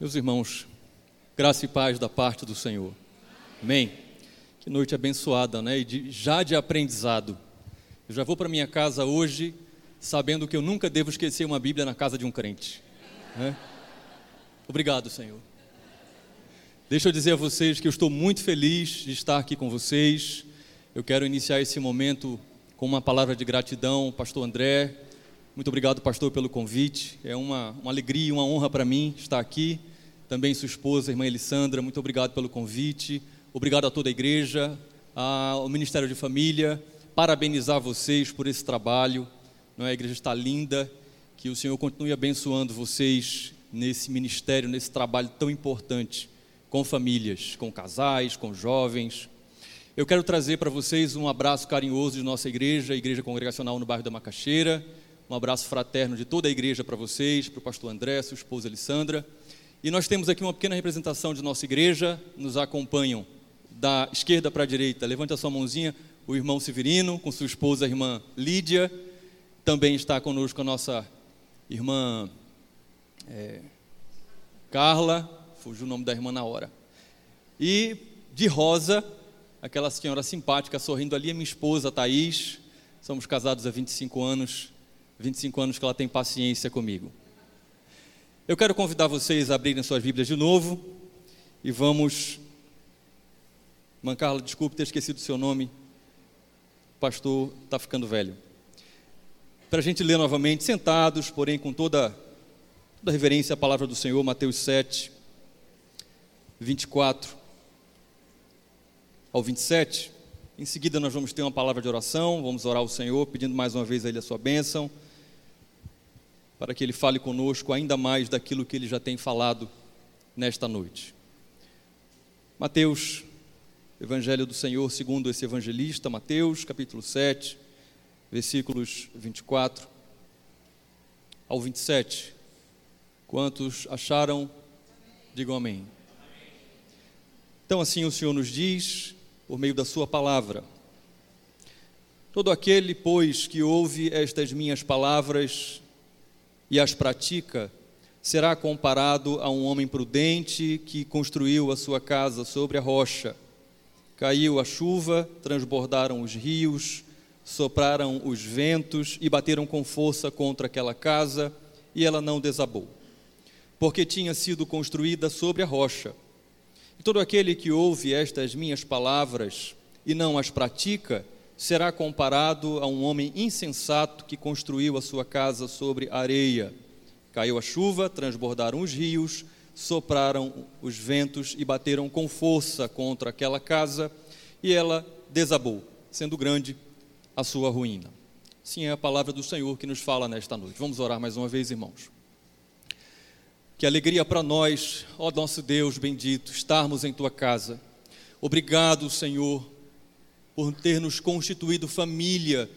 Meus irmãos, graça e paz da parte do Senhor. Amém. Que noite abençoada, né? E de, já de aprendizado. Eu já vou para minha casa hoje sabendo que eu nunca devo esquecer uma Bíblia na casa de um crente. Né? Obrigado, Senhor. Deixa eu dizer a vocês que eu estou muito feliz de estar aqui com vocês. Eu quero iniciar esse momento com uma palavra de gratidão, Pastor André. Muito obrigado, pastor, pelo convite. É uma, uma alegria e uma honra para mim estar aqui também sua esposa, irmã Elissandra, muito obrigado pelo convite, obrigado a toda a igreja, ao Ministério de Família, parabenizar vocês por esse trabalho, não é? a igreja está linda, que o Senhor continue abençoando vocês nesse ministério, nesse trabalho tão importante com famílias, com casais, com jovens. Eu quero trazer para vocês um abraço carinhoso de nossa igreja, Igreja Congregacional no bairro da Macaxeira, um abraço fraterno de toda a igreja para vocês, para o pastor André, sua esposa Alessandra. E nós temos aqui uma pequena representação de nossa igreja, nos acompanham da esquerda para a direita. Levante a sua mãozinha, o irmão Severino, com sua esposa, a irmã Lídia. Também está conosco a nossa irmã é, Carla, fugiu o nome da irmã na hora. E de rosa, aquela senhora simpática sorrindo ali, é minha esposa, Thaís. Somos casados há 25 anos, 25 anos que ela tem paciência comigo. Eu quero convidar vocês a abrirem suas Bíblias de novo e vamos. Mancarla, desculpe ter esquecido o seu nome. O pastor está ficando velho. Para a gente ler novamente, sentados, porém com toda, toda reverência à palavra do Senhor, Mateus 7, 24 ao 27. Em seguida, nós vamos ter uma palavra de oração, vamos orar ao Senhor, pedindo mais uma vez a Ele a sua bênção para que Ele fale conosco ainda mais daquilo que Ele já tem falado nesta noite. Mateus, Evangelho do Senhor segundo esse evangelista, Mateus, capítulo 7, versículos 24 ao 27. Quantos acharam, digam amém. Então, assim o Senhor nos diz, por meio da Sua palavra: Todo aquele, pois, que ouve estas minhas palavras e as pratica, será comparado a um homem prudente que construiu a sua casa sobre a rocha. Caiu a chuva, transbordaram os rios, sopraram os ventos e bateram com força contra aquela casa, e ela não desabou, porque tinha sido construída sobre a rocha. E todo aquele que ouve estas minhas palavras e não as pratica, será comparado a um homem insensato que construiu a sua casa sobre areia. Caiu a chuva, transbordaram os rios, sopraram os ventos e bateram com força contra aquela casa, e ela desabou, sendo grande a sua ruína. Sim, é a palavra do Senhor que nos fala nesta noite. Vamos orar mais uma vez, irmãos. Que alegria para nós, ó nosso Deus bendito, estarmos em tua casa. Obrigado, Senhor, por ter nos constituído família.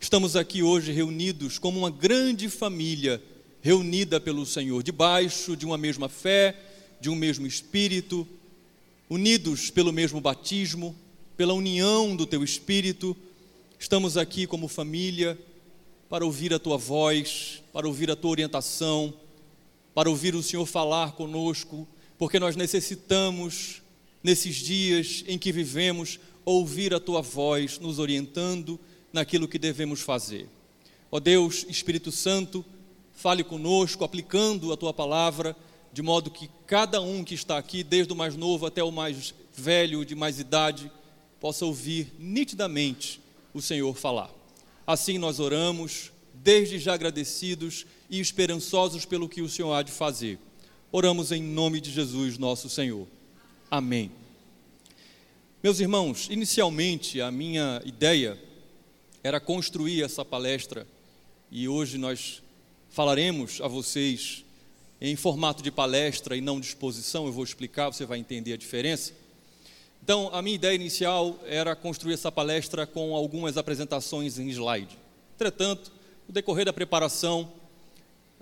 Estamos aqui hoje reunidos como uma grande família, reunida pelo Senhor, debaixo de uma mesma fé, de um mesmo espírito, unidos pelo mesmo batismo, pela união do teu espírito. Estamos aqui como família para ouvir a tua voz, para ouvir a tua orientação, para ouvir o Senhor falar conosco, porque nós necessitamos, nesses dias em que vivemos, ouvir a tua voz nos orientando naquilo que devemos fazer. Ó Deus, Espírito Santo, fale conosco, aplicando a tua palavra, de modo que cada um que está aqui, desde o mais novo até o mais velho, de mais idade, possa ouvir nitidamente o Senhor falar. Assim nós oramos, desde já agradecidos e esperançosos pelo que o Senhor há de fazer. Oramos em nome de Jesus, nosso Senhor. Amém. Meus irmãos, inicialmente a minha ideia era construir essa palestra e hoje nós falaremos a vocês em formato de palestra e não de exposição, eu vou explicar, você vai entender a diferença. Então, a minha ideia inicial era construir essa palestra com algumas apresentações em slide. Entretanto, no decorrer da preparação,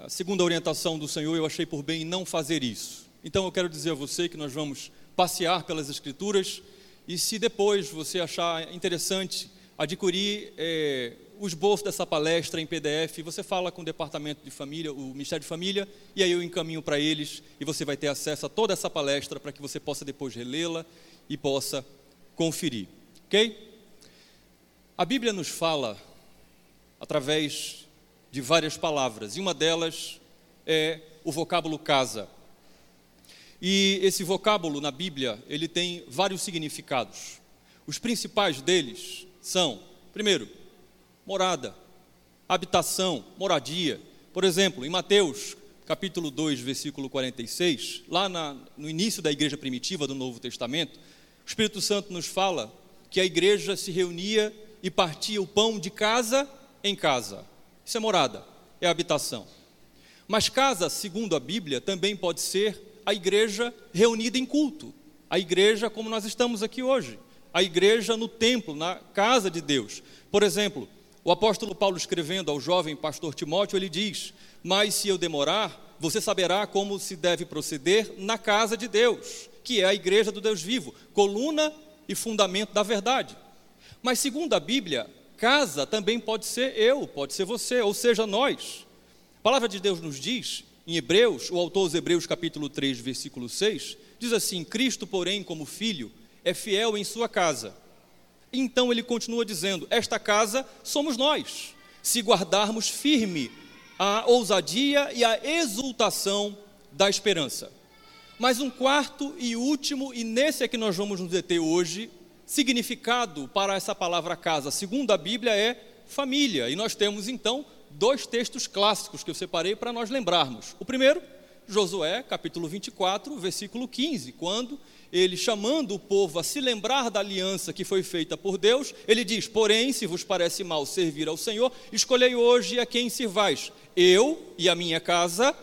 segundo a orientação do Senhor, eu achei por bem não fazer isso. Então, eu quero dizer a você que nós vamos passear pelas Escrituras e se depois você achar interessante adquirir é, o esboço dessa palestra em PDF, você fala com o departamento de família, o Ministério de Família, e aí eu encaminho para eles e você vai ter acesso a toda essa palestra para que você possa depois relê-la e possa conferir. Ok? A Bíblia nos fala através de várias palavras, e uma delas é o vocábulo casa. E esse vocábulo na Bíblia, ele tem vários significados. Os principais deles são, primeiro, morada, habitação, moradia. Por exemplo, em Mateus, capítulo 2, versículo 46, lá na, no início da igreja primitiva do Novo Testamento, o Espírito Santo nos fala que a igreja se reunia e partia o pão de casa em casa. Isso é morada, é habitação. Mas casa, segundo a Bíblia, também pode ser a igreja reunida em culto. A igreja como nós estamos aqui hoje. A igreja no templo, na casa de Deus. Por exemplo, o apóstolo Paulo escrevendo ao jovem pastor Timóteo, ele diz: Mas se eu demorar, você saberá como se deve proceder na casa de Deus, que é a igreja do Deus vivo, coluna e fundamento da verdade. Mas segundo a Bíblia, casa também pode ser eu, pode ser você, ou seja, nós. A palavra de Deus nos diz, em Hebreus, o autor dos Hebreus, capítulo 3, versículo 6, diz assim: Cristo, porém, como filho, é fiel em sua casa. Então ele continua dizendo: Esta casa somos nós, se guardarmos firme a ousadia e a exultação da esperança. Mas um quarto e último, e nesse é que nós vamos nos deter hoje, significado para essa palavra casa, segundo a Bíblia, é família. E nós temos então dois textos clássicos que eu separei para nós lembrarmos. O primeiro, Josué, capítulo 24, versículo 15, quando ele chamando o povo a se lembrar da aliança que foi feita por Deus, ele diz: Porém, se vos parece mal servir ao Senhor, escolhei hoje a quem sirvais. Eu e a minha casa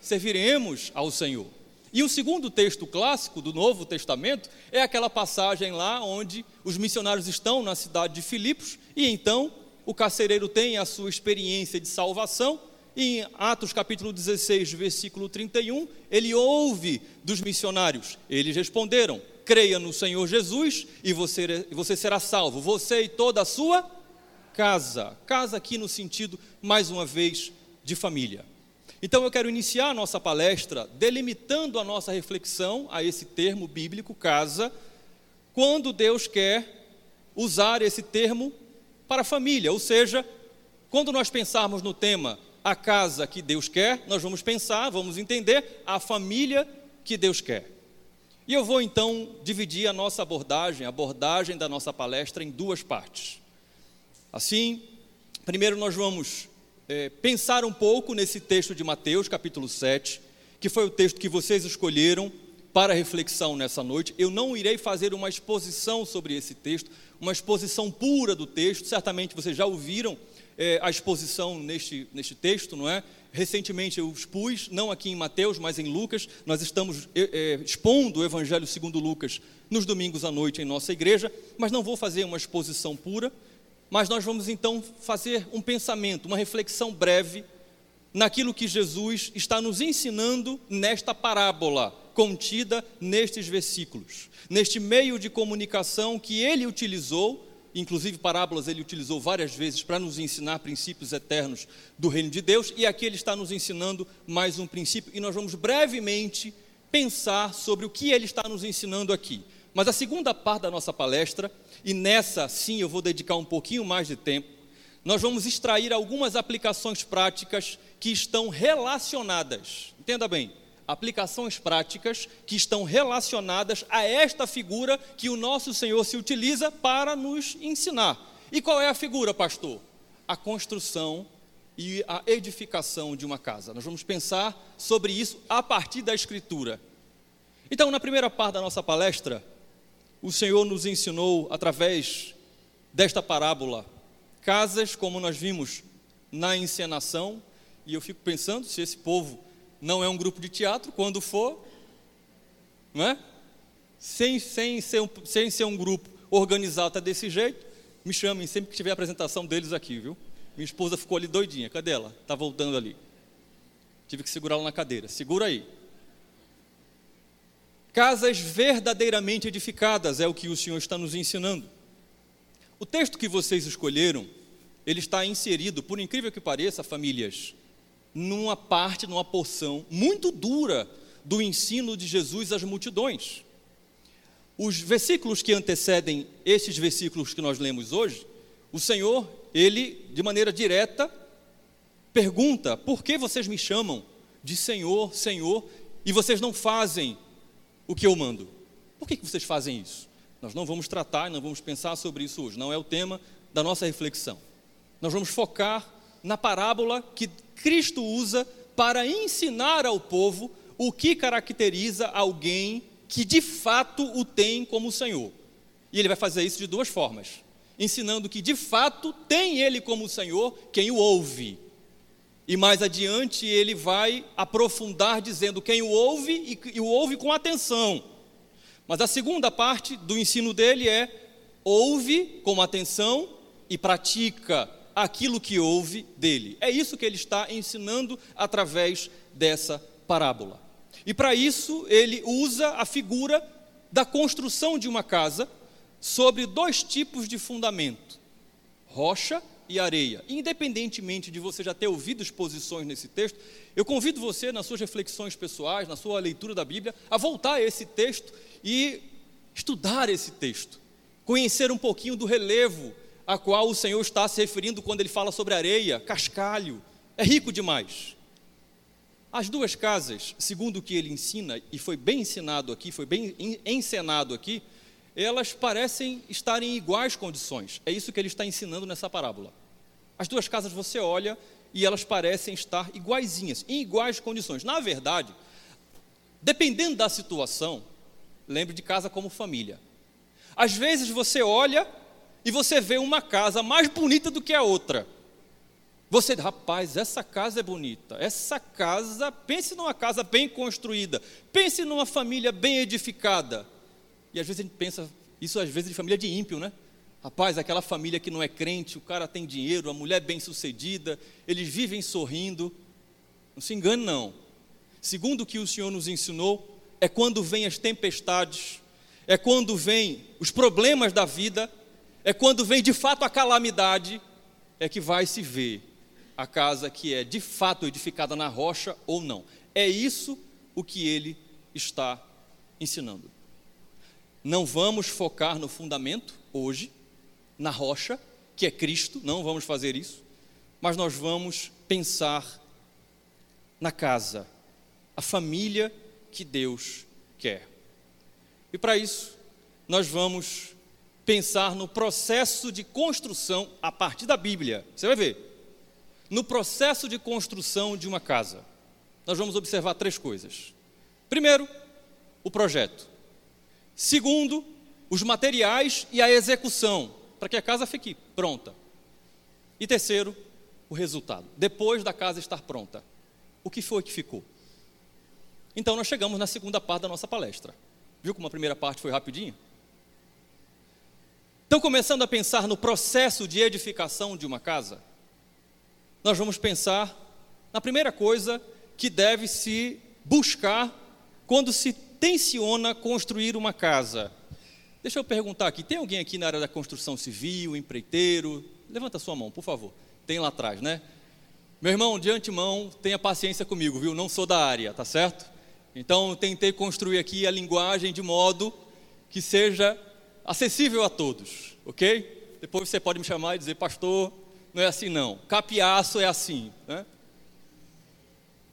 serviremos ao Senhor. E o segundo texto clássico do Novo Testamento é aquela passagem lá onde os missionários estão na cidade de Filipos e então o carcereiro tem a sua experiência de salvação. E em Atos capítulo 16, versículo 31, ele ouve dos missionários. Eles responderam: creia no Senhor Jesus e você, você será salvo, você e toda a sua casa. Casa aqui no sentido, mais uma vez, de família. Então eu quero iniciar a nossa palestra delimitando a nossa reflexão a esse termo bíblico, casa, quando Deus quer usar esse termo para a família, ou seja, quando nós pensarmos no tema a casa que Deus quer, nós vamos pensar, vamos entender a família que Deus quer. E eu vou então dividir a nossa abordagem, a abordagem da nossa palestra em duas partes. Assim, primeiro nós vamos é, pensar um pouco nesse texto de Mateus, capítulo 7, que foi o texto que vocês escolheram para reflexão nessa noite. Eu não irei fazer uma exposição sobre esse texto, uma exposição pura do texto, certamente vocês já ouviram é, a exposição neste, neste texto, não é? Recentemente eu expus, não aqui em Mateus, mas em Lucas, nós estamos é, é, expondo o Evangelho segundo Lucas nos domingos à noite em nossa igreja, mas não vou fazer uma exposição pura, mas nós vamos então fazer um pensamento, uma reflexão breve naquilo que Jesus está nos ensinando nesta parábola contida nestes versículos, neste meio de comunicação que ele utilizou, inclusive parábolas ele utilizou várias vezes para nos ensinar princípios eternos do reino de Deus, e aqui ele está nos ensinando mais um princípio, e nós vamos brevemente pensar sobre o que ele está nos ensinando aqui. Mas a segunda parte da nossa palestra, e nessa sim eu vou dedicar um pouquinho mais de tempo, nós vamos extrair algumas aplicações práticas que estão relacionadas, entenda bem, aplicações práticas que estão relacionadas a esta figura que o nosso Senhor se utiliza para nos ensinar. E qual é a figura, pastor? A construção e a edificação de uma casa. Nós vamos pensar sobre isso a partir da Escritura. Então, na primeira parte da nossa palestra, o Senhor nos ensinou através desta parábola casas, como nós vimos na encenação, e eu fico pensando se esse povo não é um grupo de teatro, quando for, não é? Sem, sem, ser, um, sem ser um grupo organizado tá desse jeito, me chamem sempre que tiver a apresentação deles aqui, viu? Minha esposa ficou ali doidinha, cadê ela? Está voltando ali. Tive que segurá-la na cadeira. Segura aí. Casas verdadeiramente edificadas é o que o Senhor está nos ensinando. O texto que vocês escolheram ele está inserido, por incrível que pareça, famílias, numa parte, numa porção muito dura do ensino de Jesus às multidões. Os versículos que antecedem esses versículos que nós lemos hoje, o Senhor, ele, de maneira direta, pergunta: por que vocês me chamam de Senhor, Senhor, e vocês não fazem o que eu mando? Por que, que vocês fazem isso? Nós não vamos tratar, não vamos pensar sobre isso hoje, não é o tema da nossa reflexão. Nós vamos focar na parábola que Cristo usa para ensinar ao povo o que caracteriza alguém que de fato o tem como Senhor. E ele vai fazer isso de duas formas: ensinando que de fato tem ele como Senhor quem o ouve. E mais adiante ele vai aprofundar dizendo quem o ouve e, o ouve com atenção. Mas a segunda parte do ensino dele é ouve com atenção e pratica aquilo que ouve dele. É isso que ele está ensinando através dessa parábola. E para isso ele usa a figura da construção de uma casa sobre dois tipos de fundamento: rocha e areia. Independentemente de você já ter ouvido exposições nesse texto, eu convido você, nas suas reflexões pessoais, na sua leitura da Bíblia, a voltar a esse texto e estudar esse texto, conhecer um pouquinho do relevo a qual o Senhor está se referindo quando ele fala sobre areia, cascalho. É rico demais. As duas casas, segundo o que ele ensina, e foi bem ensinado aqui, foi bem encenado aqui, elas parecem estar em iguais condições. É isso que ele está ensinando nessa parábola. As duas casas você olha e elas parecem estar iguaizinhas, em iguais condições. Na verdade, dependendo da situação, lembre de casa como família. Às vezes você olha e você vê uma casa mais bonita do que a outra. Você, rapaz, essa casa é bonita. Essa casa, pense numa casa bem construída. Pense numa família bem edificada. E às vezes a gente pensa, isso às vezes de família de ímpio, né? Rapaz, aquela família que não é crente, o cara tem dinheiro, a mulher bem sucedida, eles vivem sorrindo. Não se engane, não. Segundo o que o Senhor nos ensinou, é quando vêm as tempestades, é quando vêm os problemas da vida, é quando vem de fato a calamidade, é que vai se ver a casa que é de fato edificada na rocha ou não. É isso o que ele está ensinando. Não vamos focar no fundamento hoje, na rocha, que é Cristo, não vamos fazer isso, mas nós vamos pensar na casa, a família que Deus quer. E para isso, nós vamos pensar no processo de construção a partir da Bíblia. Você vai ver. No processo de construção de uma casa, nós vamos observar três coisas. Primeiro, o projeto. Segundo, os materiais e a execução, para que a casa fique pronta. E terceiro, o resultado. Depois da casa estar pronta, o que foi que ficou? Então, nós chegamos na segunda parte da nossa palestra. Viu como a primeira parte foi rapidinha? Então, começando a pensar no processo de edificação de uma casa, nós vamos pensar na primeira coisa que deve se buscar quando se tenciona construir uma casa. Deixa eu perguntar aqui: tem alguém aqui na área da construção civil, empreiteiro? Levanta sua mão, por favor. Tem lá atrás, né? Meu irmão, de antemão, tenha paciência comigo, viu? Não sou da área, tá certo? Então, tentei construir aqui a linguagem de modo que seja acessível a todos, ok? Depois você pode me chamar e dizer, pastor, não é assim não. Capiaço é assim. Né?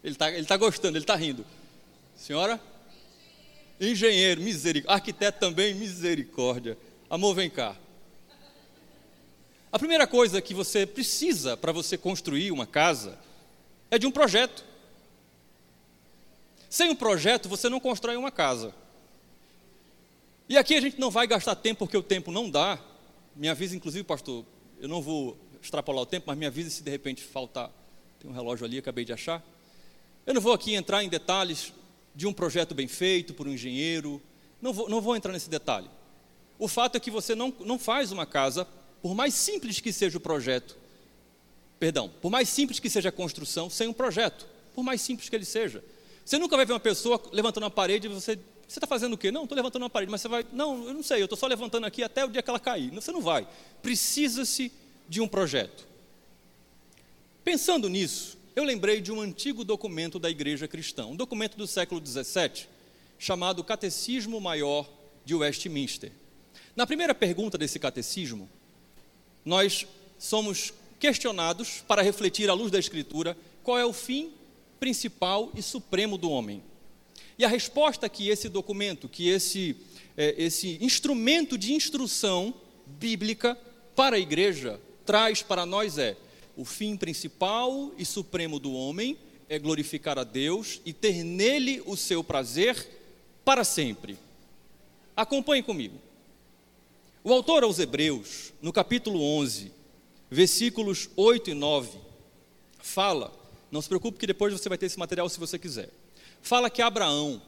Ele está ele tá gostando, ele está rindo. Senhora? Engenheiro, misericórdia. Arquiteto também, misericórdia. Amor, vem cá. A primeira coisa que você precisa para você construir uma casa é de um projeto. Sem um projeto, você não constrói uma casa. E aqui a gente não vai gastar tempo porque o tempo não dá. Me avisa, inclusive, pastor, eu não vou extrapolar o tempo, mas me avisa se de repente faltar. Tem um relógio ali, acabei de achar. Eu não vou aqui entrar em detalhes de um projeto bem feito por um engenheiro. Não vou, não vou entrar nesse detalhe. O fato é que você não, não faz uma casa, por mais simples que seja o projeto, perdão, por mais simples que seja a construção, sem um projeto, por mais simples que ele seja. Você nunca vai ver uma pessoa levantando uma parede e você você está fazendo o quê? Não, estou levantando uma parede, mas você vai. Não, eu não sei, eu estou só levantando aqui até o dia que ela cair. Você não vai. Precisa-se de um projeto. Pensando nisso, eu lembrei de um antigo documento da Igreja Cristã, um documento do século XVII, chamado Catecismo Maior de Westminster. Na primeira pergunta desse catecismo, nós somos questionados para refletir à luz da Escritura qual é o fim principal e supremo do homem. E a resposta que esse documento, que esse, é, esse instrumento de instrução bíblica para a igreja traz para nós é: o fim principal e supremo do homem é glorificar a Deus e ter nele o seu prazer para sempre. Acompanhe comigo. O autor aos Hebreus, no capítulo 11, versículos 8 e 9, fala, não se preocupe que depois você vai ter esse material se você quiser. Fala que Abraão,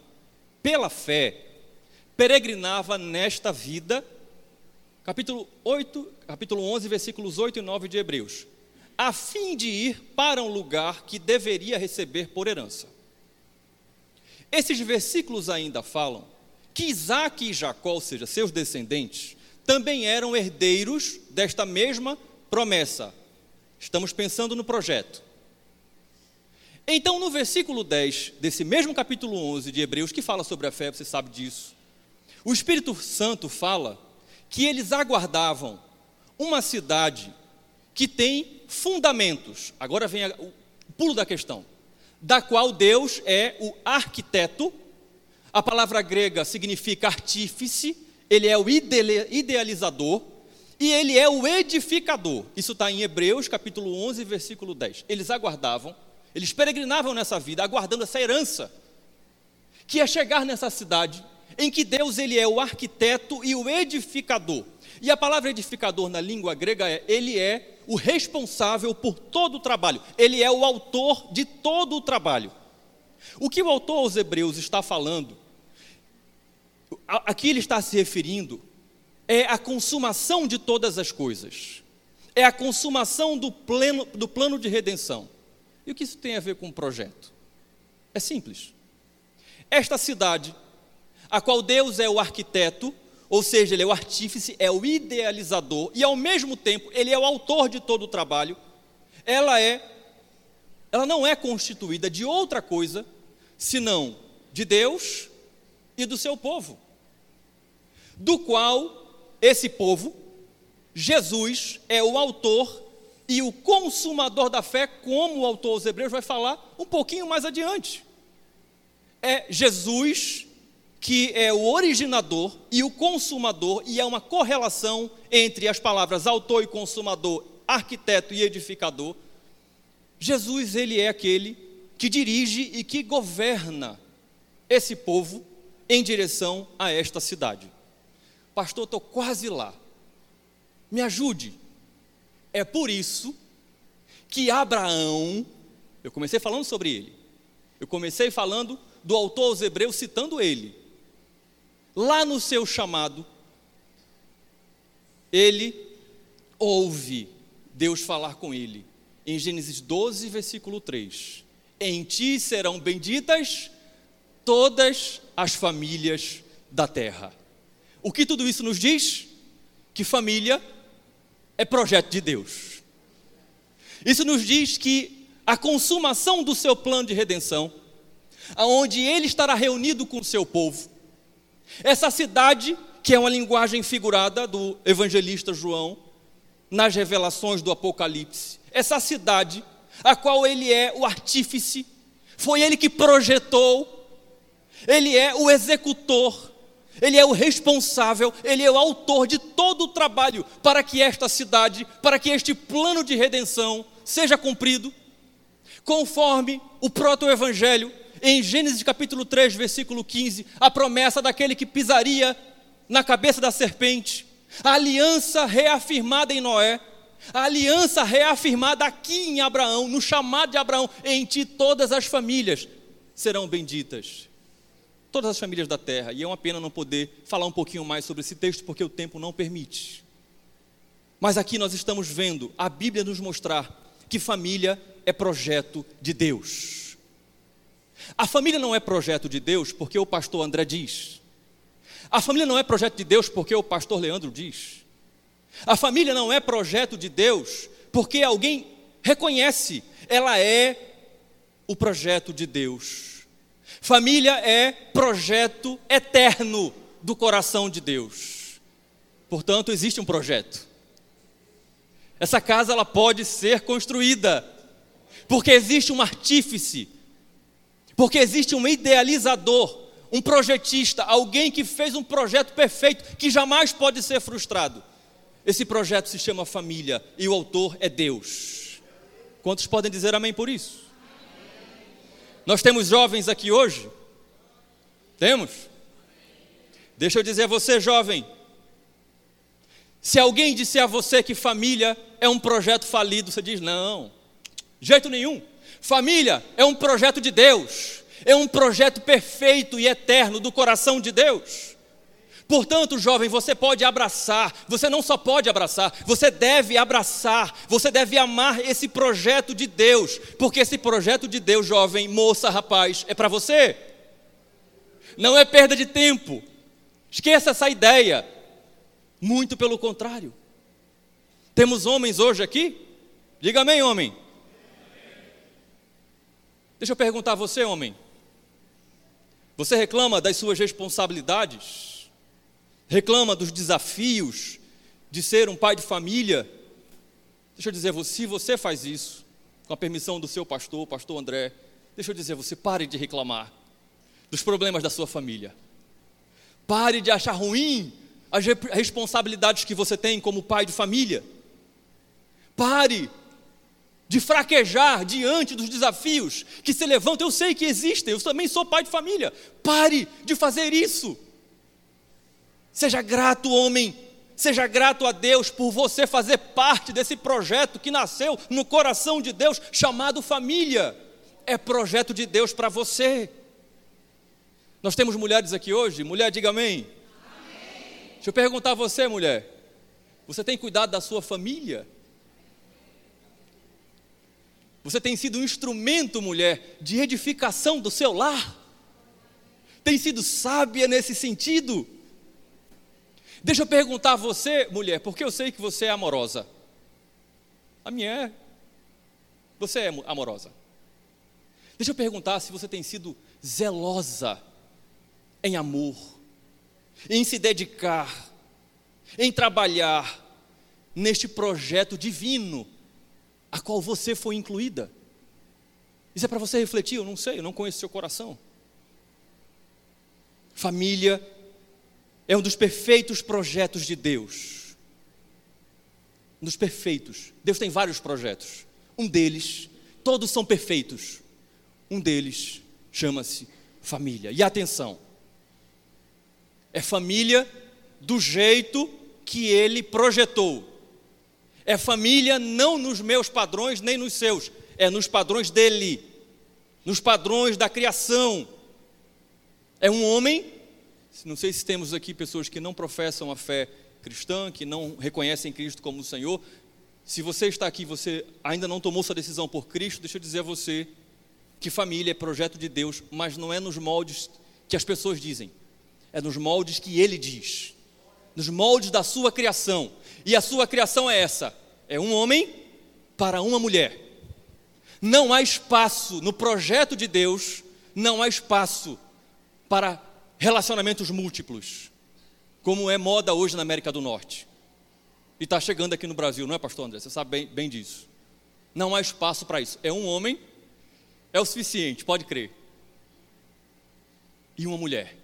pela fé, peregrinava nesta vida, capítulo 8, capítulo 11, versículos 8 e 9 de Hebreus, a fim de ir para um lugar que deveria receber por herança. Esses versículos ainda falam que Isaac e Jacó, ou seja, seus descendentes, também eram herdeiros desta mesma promessa. Estamos pensando no projeto. Então, no versículo 10 desse mesmo capítulo 11 de Hebreus, que fala sobre a fé, você sabe disso, o Espírito Santo fala que eles aguardavam uma cidade que tem fundamentos. Agora vem o pulo da questão. Da qual Deus é o arquiteto. A palavra grega significa artífice, ele é o idealizador e ele é o edificador. Isso está em Hebreus, capítulo 11, versículo 10. Eles aguardavam, eles peregrinavam nessa vida, aguardando essa herança, que é chegar nessa cidade em que Deus ele é o arquiteto e o edificador. E a palavra edificador na língua grega é ele é o responsável por todo o trabalho. Ele é o autor de todo o trabalho. O que o autor aos Hebreus está falando, aqui ele está se referindo é a consumação de todas as coisas. É a consumação do, pleno, do plano de redenção. E o que isso tem a ver com o projeto? É simples. Esta cidade, a qual Deus é o arquiteto, ou seja, ele é o artífice, é o idealizador e ao mesmo tempo ele é o autor de todo o trabalho. Ela é ela não é constituída de outra coisa senão de Deus e do seu povo, do qual esse povo, Jesus é o autor e o consumador da fé, como o autor aos Hebreus vai falar um pouquinho mais adiante. É Jesus que é o originador e o consumador, e é uma correlação entre as palavras autor e consumador, arquiteto e edificador. Jesus, ele é aquele que dirige e que governa esse povo em direção a esta cidade. Pastor, estou quase lá. Me ajude. É por isso que Abraão, eu comecei falando sobre ele. Eu comecei falando do autor aos Hebreus citando ele. Lá no seu chamado, ele ouve Deus falar com ele. Em Gênesis 12, versículo 3: Em ti serão benditas todas as famílias da terra. O que tudo isso nos diz? Que família é projeto de Deus. Isso nos diz que a consumação do seu plano de redenção, aonde ele estará reunido com o seu povo, essa cidade, que é uma linguagem figurada do evangelista João, nas revelações do Apocalipse, essa cidade, a qual ele é o artífice, foi ele que projetou, ele é o executor, ele é o responsável, ele é o autor de todo o trabalho para que esta cidade, para que este plano de redenção seja cumprido, conforme o proto-evangelho, em Gênesis capítulo 3, versículo 15, a promessa daquele que pisaria na cabeça da serpente, a aliança reafirmada em Noé, a aliança reafirmada aqui em Abraão, no chamado de Abraão, em ti todas as famílias serão benditas todas as famílias da terra. E é uma pena não poder falar um pouquinho mais sobre esse texto, porque o tempo não permite. Mas aqui nós estamos vendo a Bíblia nos mostrar que família é projeto de Deus. A família não é projeto de Deus porque o pastor André diz. A família não é projeto de Deus porque o pastor Leandro diz. A família não é projeto de Deus porque alguém reconhece ela é o projeto de Deus. Família é projeto eterno do coração de Deus. Portanto, existe um projeto. Essa casa ela pode ser construída, porque existe um artífice, porque existe um idealizador, um projetista, alguém que fez um projeto perfeito que jamais pode ser frustrado. Esse projeto se chama família e o autor é Deus. Quantos podem dizer amém por isso? Nós temos jovens aqui hoje? Temos? Deixa eu dizer a você, jovem. Se alguém disser a você que família é um projeto falido, você diz: não, jeito nenhum. Família é um projeto de Deus, é um projeto perfeito e eterno do coração de Deus. Portanto, jovem, você pode abraçar, você não só pode abraçar, você deve abraçar, você deve amar esse projeto de Deus, porque esse projeto de Deus, jovem, moça, rapaz, é para você. Não é perda de tempo. Esqueça essa ideia. Muito pelo contrário. Temos homens hoje aqui? Diga amém, homem. Deixa eu perguntar a você, homem. Você reclama das suas responsabilidades? Reclama dos desafios de ser um pai de família, deixa eu dizer, se você faz isso, com a permissão do seu pastor, pastor André, deixa eu dizer, você pare de reclamar dos problemas da sua família. Pare de achar ruim as responsabilidades que você tem como pai de família. Pare de fraquejar diante dos desafios que se levantam. Eu sei que existem, eu também sou pai de família. Pare de fazer isso. Seja grato, homem. Seja grato a Deus por você fazer parte desse projeto que nasceu no coração de Deus, chamado família. É projeto de Deus para você. Nós temos mulheres aqui hoje. Mulher, diga amém. amém. Deixa eu perguntar a você, mulher. Você tem cuidado da sua família? Você tem sido um instrumento, mulher, de edificação do seu lar? Tem sido sábia nesse sentido? Deixa eu perguntar a você, mulher, porque eu sei que você é amorosa. A minha é. Você é amorosa. Deixa eu perguntar se você tem sido zelosa em amor, em se dedicar, em trabalhar neste projeto divino a qual você foi incluída. Isso é para você refletir, eu não sei, eu não conheço seu coração. Família é um dos perfeitos projetos de Deus. Um dos perfeitos. Deus tem vários projetos. Um deles, todos são perfeitos. Um deles chama-se família. E atenção, é família do jeito que ele projetou. É família não nos meus padrões nem nos seus, é nos padrões dele, nos padrões da criação. É um homem não sei se temos aqui pessoas que não professam a fé cristã, que não reconhecem Cristo como o Senhor. Se você está aqui, você ainda não tomou sua decisão por Cristo, deixa eu dizer a você que família é projeto de Deus, mas não é nos moldes que as pessoas dizem, é nos moldes que Ele diz, nos moldes da sua criação. E a sua criação é essa: é um homem para uma mulher. Não há espaço no projeto de Deus, não há espaço para relacionamentos múltiplos, como é moda hoje na América do Norte. E está chegando aqui no Brasil, não é, pastor André? Você sabe bem, bem disso. Não há espaço para isso. É um homem, é o suficiente, pode crer. E uma mulher.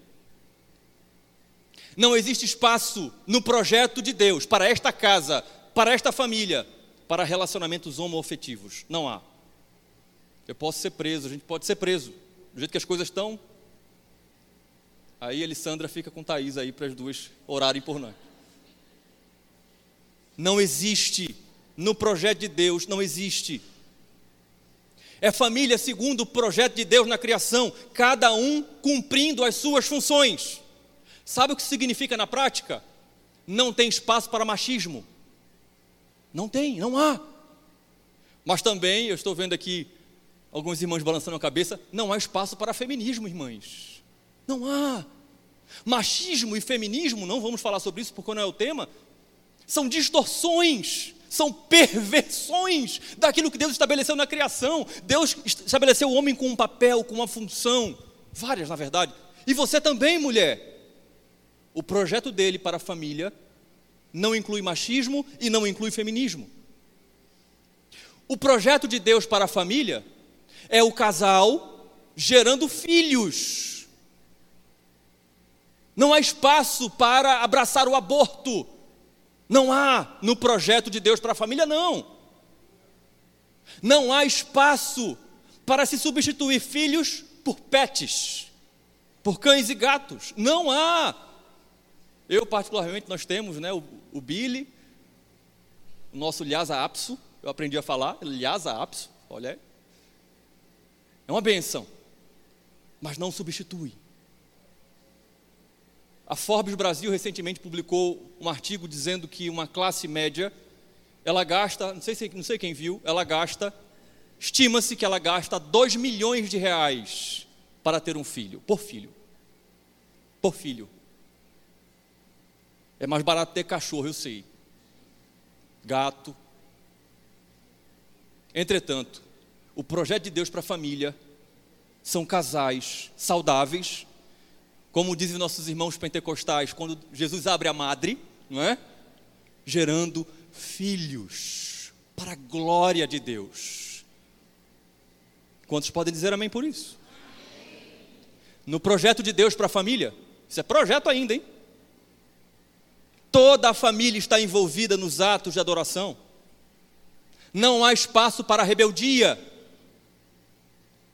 Não existe espaço no projeto de Deus para esta casa, para esta família, para relacionamentos homoafetivos. Não há. Eu posso ser preso, a gente pode ser preso. Do jeito que as coisas estão, Aí Elisandra fica com Thaís aí para as duas orarem por nós. Não existe, no projeto de Deus, não existe. É família segundo o projeto de Deus na criação, cada um cumprindo as suas funções. Sabe o que significa na prática? Não tem espaço para machismo. Não tem, não há. Mas também, eu estou vendo aqui alguns irmãos balançando a cabeça, não há espaço para feminismo, irmãs. Não há. Machismo e feminismo, não vamos falar sobre isso porque não é o tema, são distorções, são perversões daquilo que Deus estabeleceu na criação. Deus estabeleceu o homem com um papel, com uma função, várias na verdade. E você também, mulher. O projeto dele para a família não inclui machismo e não inclui feminismo. O projeto de Deus para a família é o casal gerando filhos. Não há espaço para abraçar o aborto. Não há no projeto de Deus para a família, não. Não há espaço para se substituir filhos por pets, por cães e gatos. Não há. Eu, particularmente, nós temos né, o, o Billy, o nosso Lhasa Apso, eu aprendi a falar, Lhasa Apso, olha aí. É uma benção, mas não substitui. A Forbes Brasil recentemente publicou um artigo dizendo que uma classe média, ela gasta, não sei, não sei quem viu, ela gasta, estima-se que ela gasta 2 milhões de reais para ter um filho, por filho. Por filho. É mais barato ter cachorro, eu sei. Gato. Entretanto, o projeto de Deus para a família são casais saudáveis, como dizem nossos irmãos pentecostais, quando Jesus abre a madre, não é? Gerando filhos para a glória de Deus. Quantos podem dizer amém por isso? No projeto de Deus para a família, isso é projeto ainda, hein? Toda a família está envolvida nos atos de adoração. Não há espaço para rebeldia.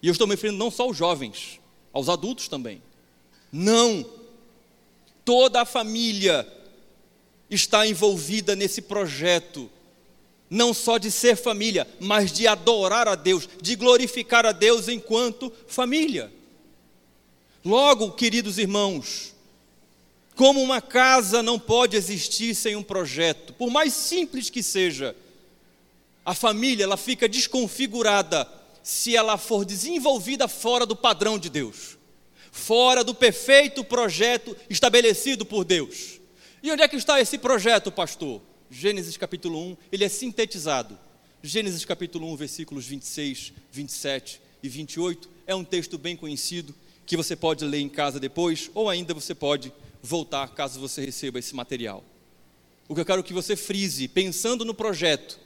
E eu estou me referindo não só aos jovens, aos adultos também. Não. Toda a família está envolvida nesse projeto, não só de ser família, mas de adorar a Deus, de glorificar a Deus enquanto família. Logo, queridos irmãos, como uma casa não pode existir sem um projeto, por mais simples que seja, a família ela fica desconfigurada se ela for desenvolvida fora do padrão de Deus fora do perfeito projeto estabelecido por Deus. E onde é que está esse projeto, pastor? Gênesis capítulo 1, ele é sintetizado. Gênesis capítulo 1, versículos 26, 27 e 28, é um texto bem conhecido que você pode ler em casa depois, ou ainda você pode voltar caso você receba esse material. O que eu quero que você frise, pensando no projeto,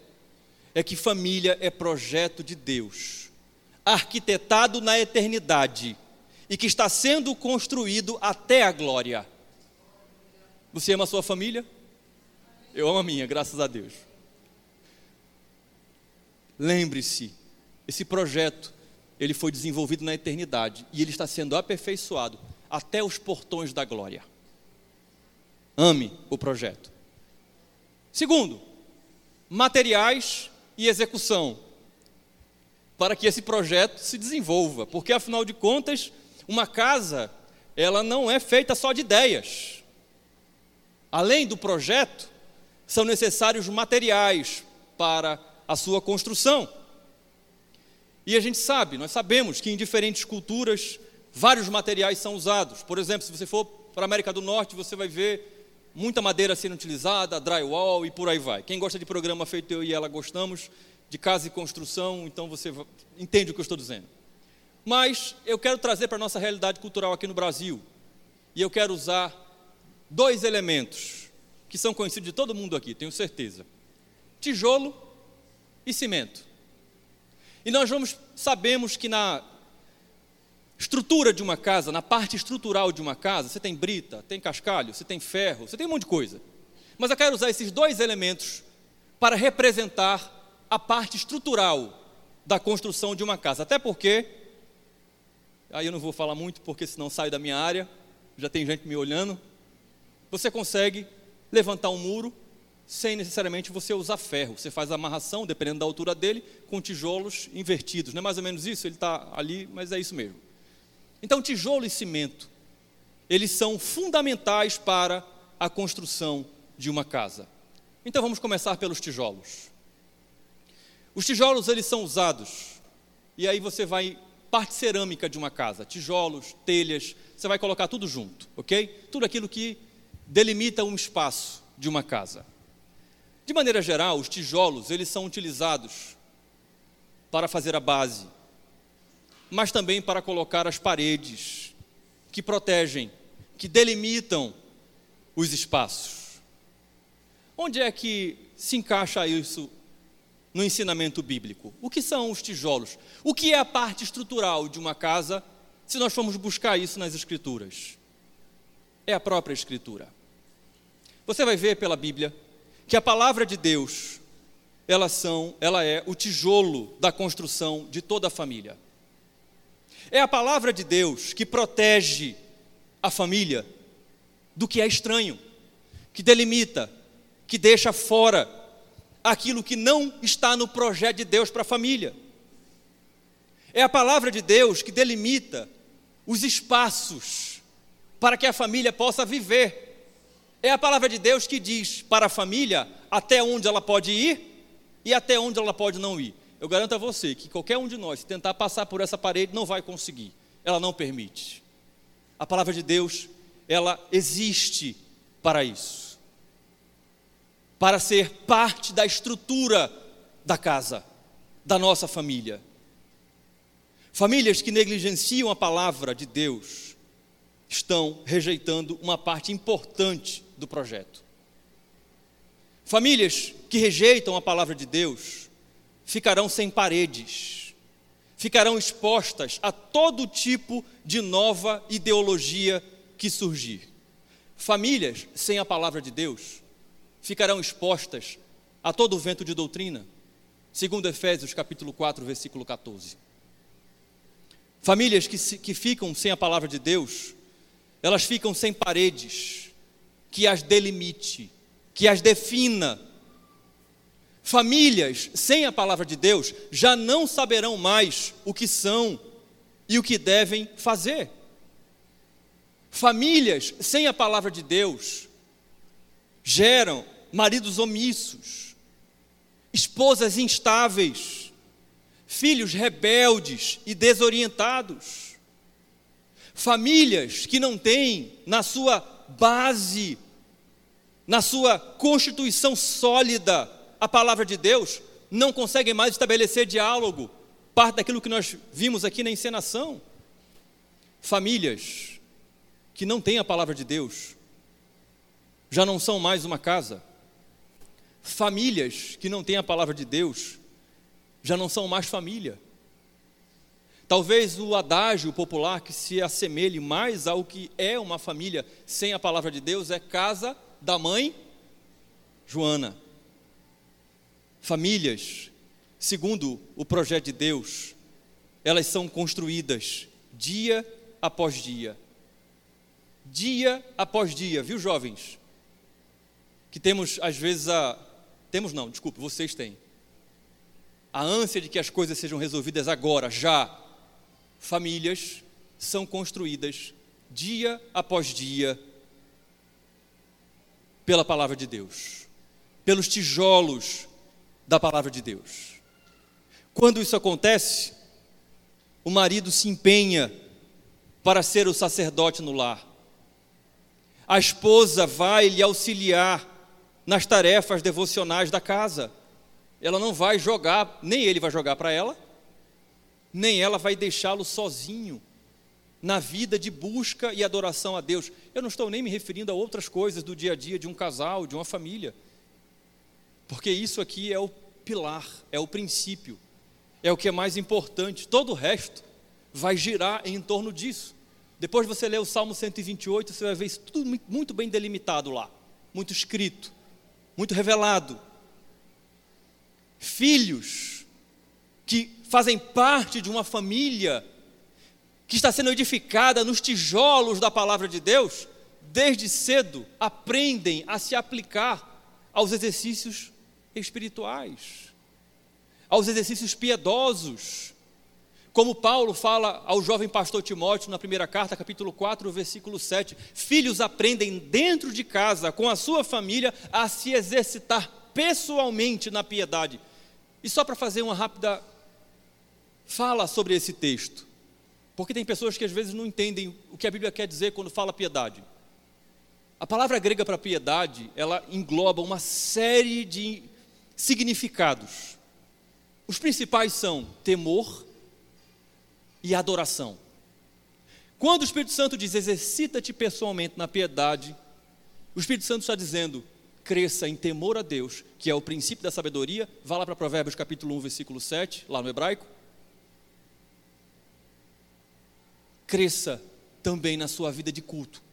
é que família é projeto de Deus, arquitetado na eternidade e que está sendo construído até a glória. Você ama a sua família? Eu amo a minha, graças a Deus. Lembre-se, esse projeto, ele foi desenvolvido na eternidade e ele está sendo aperfeiçoado até os portões da glória. Ame o projeto. Segundo, materiais e execução, para que esse projeto se desenvolva, porque afinal de contas, uma casa, ela não é feita só de ideias. Além do projeto, são necessários materiais para a sua construção. E a gente sabe, nós sabemos que em diferentes culturas vários materiais são usados. Por exemplo, se você for para a América do Norte, você vai ver muita madeira sendo utilizada, drywall e por aí vai. Quem gosta de programa feito eu e ela gostamos, de casa e construção, então você entende o que eu estou dizendo. Mas eu quero trazer para a nossa realidade cultural aqui no Brasil. E eu quero usar dois elementos que são conhecidos de todo mundo aqui, tenho certeza: tijolo e cimento. E nós vamos, sabemos que na estrutura de uma casa, na parte estrutural de uma casa, você tem brita, tem cascalho, você tem ferro, você tem um monte de coisa. Mas eu quero usar esses dois elementos para representar a parte estrutural da construção de uma casa. Até porque aí eu não vou falar muito porque senão sai da minha área, já tem gente me olhando. Você consegue levantar um muro sem necessariamente você usar ferro. Você faz a amarração, dependendo da altura dele, com tijolos invertidos. Não é mais ou menos isso? Ele está ali, mas é isso mesmo. Então, tijolo e cimento, eles são fundamentais para a construção de uma casa. Então, vamos começar pelos tijolos. Os tijolos, eles são usados, e aí você vai parte cerâmica de uma casa, tijolos, telhas, você vai colocar tudo junto, ok? Tudo aquilo que delimita um espaço de uma casa. De maneira geral, os tijolos, eles são utilizados para fazer a base, mas também para colocar as paredes que protegem, que delimitam os espaços. Onde é que se encaixa isso no ensinamento bíblico? O que são os tijolos? O que é a parte estrutural de uma casa, se nós formos buscar isso nas Escrituras? É a própria Escritura. Você vai ver pela Bíblia que a palavra de Deus, ela, são, ela é o tijolo da construção de toda a família. É a palavra de Deus que protege a família do que é estranho, que delimita, que deixa fora aquilo que não está no projeto de Deus para a família. É a palavra de Deus que delimita os espaços para que a família possa viver. É a palavra de Deus que diz para a família até onde ela pode ir e até onde ela pode não ir. Eu garanto a você que qualquer um de nós, se tentar passar por essa parede, não vai conseguir. Ela não permite. A palavra de Deus, ela existe para isso. Para ser parte da estrutura da casa, da nossa família. Famílias que negligenciam a palavra de Deus estão rejeitando uma parte importante do projeto. Famílias que rejeitam a palavra de Deus ficarão sem paredes, ficarão expostas a todo tipo de nova ideologia que surgir. Famílias sem a palavra de Deus ficarão expostas a todo o vento de doutrina, segundo Efésios capítulo 4, versículo 14. Famílias que, que ficam sem a palavra de Deus, elas ficam sem paredes, que as delimite, que as defina. Famílias sem a palavra de Deus já não saberão mais o que são e o que devem fazer. Famílias sem a palavra de Deus geram maridos omissos, esposas instáveis, filhos rebeldes e desorientados. Famílias que não têm na sua base na sua constituição sólida, a palavra de Deus, não conseguem mais estabelecer diálogo, parte daquilo que nós vimos aqui na encenação. Famílias que não têm a palavra de Deus já não são mais uma casa. Famílias que não têm a palavra de Deus já não são mais família. Talvez o adágio popular que se assemelhe mais ao que é uma família sem a palavra de Deus é casa da mãe Joana. Famílias, segundo o projeto de Deus, elas são construídas dia após dia. Dia após dia, viu, jovens? Que temos, às vezes, a. Temos não, desculpe, vocês têm. A ânsia de que as coisas sejam resolvidas agora, já. Famílias são construídas dia após dia pela palavra de Deus, pelos tijolos da palavra de Deus. Quando isso acontece, o marido se empenha para ser o sacerdote no lar. A esposa vai lhe auxiliar nas tarefas devocionais da casa. Ela não vai jogar, nem ele vai jogar para ela, nem ela vai deixá-lo sozinho na vida de busca e adoração a Deus. Eu não estou nem me referindo a outras coisas do dia a dia de um casal, de uma família. Porque isso aqui é o pilar, é o princípio, é o que é mais importante. Todo o resto vai girar em torno disso. Depois você lê o Salmo 128, você vai ver isso tudo muito bem delimitado lá, muito escrito, muito revelado. Filhos que fazem parte de uma família que está sendo edificada nos tijolos da palavra de Deus, desde cedo aprendem a se aplicar aos exercícios espirituais, aos exercícios piedosos. Como Paulo fala ao jovem pastor Timóteo na primeira carta, capítulo 4, versículo 7: Filhos aprendem dentro de casa, com a sua família, a se exercitar pessoalmente na piedade. E só para fazer uma rápida fala sobre esse texto. Porque tem pessoas que às vezes não entendem o que a Bíblia quer dizer quando fala piedade. A palavra grega para piedade, ela engloba uma série de significados. Os principais são temor e adoração. Quando o Espírito Santo diz exercita-te pessoalmente na piedade, o Espírito Santo está dizendo cresça em temor a Deus, que é o princípio da sabedoria. Vá lá para Provérbios capítulo 1, versículo 7, lá no hebraico. Cresça também na sua vida de culto.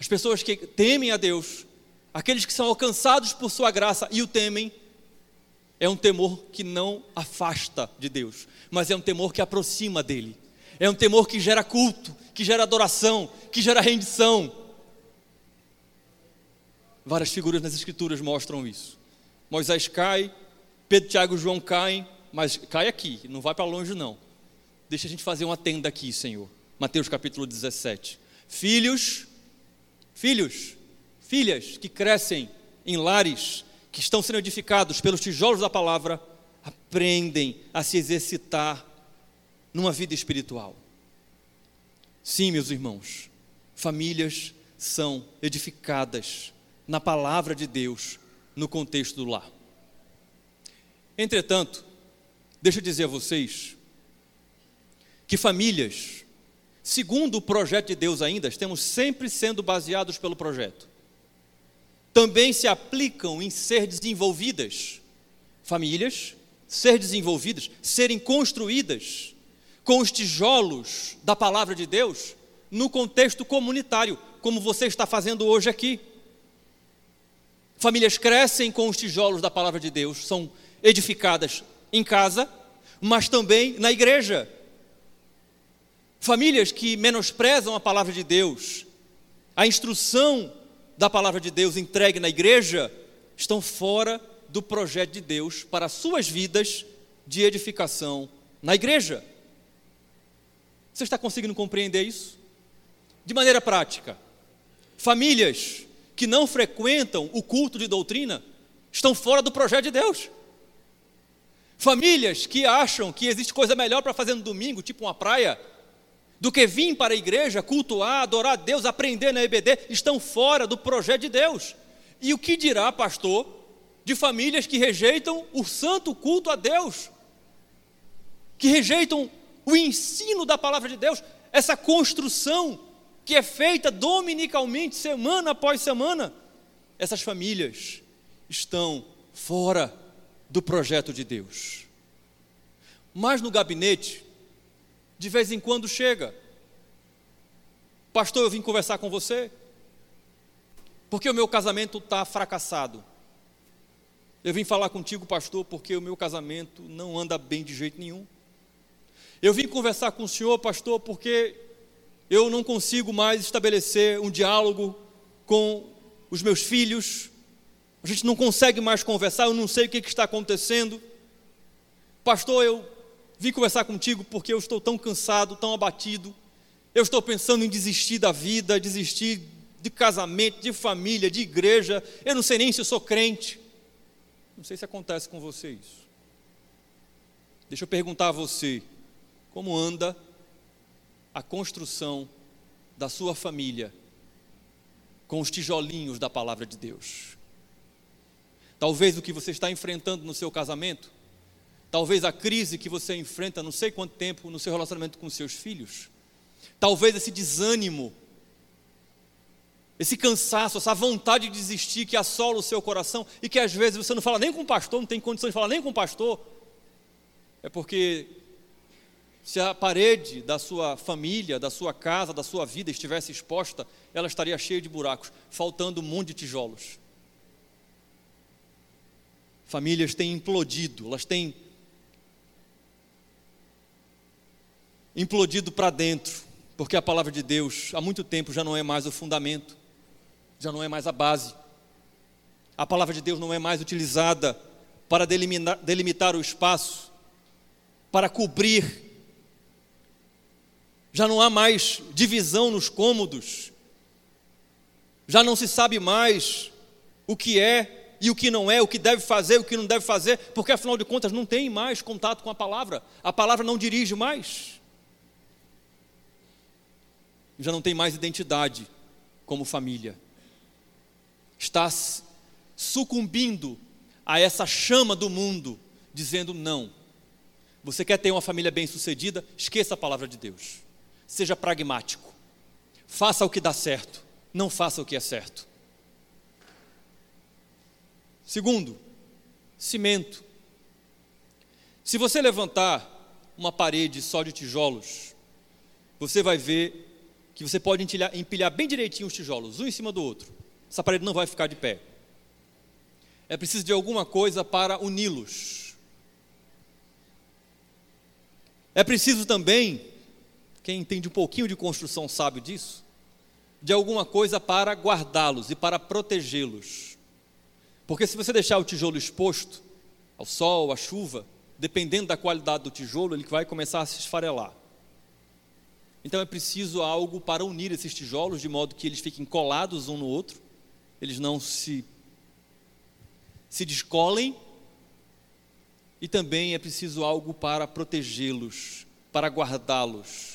As pessoas que temem a Deus, aqueles que são alcançados por sua graça e o temem, é um temor que não afasta de Deus, mas é um temor que aproxima dele. É um temor que gera culto, que gera adoração, que gera rendição. Várias figuras nas Escrituras mostram isso. Moisés cai, Pedro, Tiago e João caem, mas cai aqui, não vai para longe não. Deixa a gente fazer uma tenda aqui, Senhor. Mateus capítulo 17. Filhos, filhos, filhas que crescem em lares que estão sendo edificados pelos tijolos da palavra, aprendem a se exercitar numa vida espiritual. Sim, meus irmãos, famílias são edificadas na palavra de Deus no contexto do lar. Entretanto, deixa eu dizer a vocês que famílias, segundo o projeto de Deus ainda, estamos sempre sendo baseados pelo projeto, também se aplicam em ser desenvolvidas. Famílias, ser desenvolvidas, serem construídas com os tijolos da palavra de Deus no contexto comunitário, como você está fazendo hoje aqui. Famílias crescem com os tijolos da palavra de Deus, são edificadas em casa, mas também na igreja. Famílias que menosprezam a palavra de Deus, a instrução da palavra de Deus entregue na igreja, estão fora do projeto de Deus para suas vidas de edificação na igreja. Você está conseguindo compreender isso? De maneira prática, famílias que não frequentam o culto de doutrina estão fora do projeto de Deus. Famílias que acham que existe coisa melhor para fazer no domingo, tipo uma praia, do que vir para a igreja, cultuar, adorar a Deus, aprender na EBD, estão fora do projeto de Deus. E o que dirá, pastor, de famílias que rejeitam o santo culto a Deus, que rejeitam o ensino da palavra de Deus, essa construção que é feita dominicalmente, semana após semana, essas famílias estão fora do projeto de Deus. Mas no gabinete, de vez em quando chega, pastor, eu vim conversar com você, porque o meu casamento está fracassado. Eu vim falar contigo, pastor, porque o meu casamento não anda bem de jeito nenhum. Eu vim conversar com o senhor, pastor, porque eu não consigo mais estabelecer um diálogo com os meus filhos, a gente não consegue mais conversar, eu não sei o que, está acontecendo. Pastor, eu vim conversar contigo porque eu estou tão cansado, tão abatido, eu estou pensando em desistir da vida, desistir de casamento, de família, de igreja, eu não sei nem se eu sou crente. Não sei se acontece com você isso. Deixa eu perguntar a você: como anda a construção da sua família com os tijolinhos da palavra de Deus. Talvez o que você está enfrentando no seu casamento, talvez a crise que você enfrenta não sei quanto tempo no seu relacionamento com seus filhos, talvez esse desânimo, esse cansaço, essa vontade de desistir que assola o seu coração e que às vezes você não fala nem com o pastor, não tem condição de falar nem com o pastor, é porque se a parede da sua família, da sua casa, da sua vida estivesse exposta, ela estaria cheia de buracos, faltando um monte de tijolos. Famílias têm implodido, elas têm implodido para dentro, porque a palavra de Deus há muito tempo já não é mais o fundamento, já não é mais a base. A palavra de Deus não é mais utilizada para delimitar, delimitar o espaço, para cobrir já não há mais divisão nos cômodos, já não se sabe mais o que é e o que não é, o que deve fazer, o que não deve fazer, porque afinal de contas não tem mais contato com a palavra, a palavra não dirige mais, já não tem mais identidade como família. está sucumbindo a essa chama do mundo, dizendo não. Você quer ter uma família bem-sucedida? Esqueça a palavra de Deus. Seja pragmático. Faça o que dá certo, não faça o que é certo. Segundo, cimento. Se você levantar uma parede só de tijolos, você vai ver que você pode empilhar, empilhar bem direitinho os tijolos, um em cima do outro. Essa parede não vai ficar de pé. É preciso de alguma coisa para uni-los. É preciso também, quem entende um pouquinho de construção sabe disso, de alguma coisa para guardá-los e para protegê-los. Porque se você deixar o tijolo exposto ao sol, à chuva, dependendo da qualidade do tijolo, ele vai começar a se esfarelar. Então é preciso algo para unir esses tijolos de modo que eles fiquem colados um no outro, eles não se se descolem e também é preciso algo para protegê-los, para guardá-los.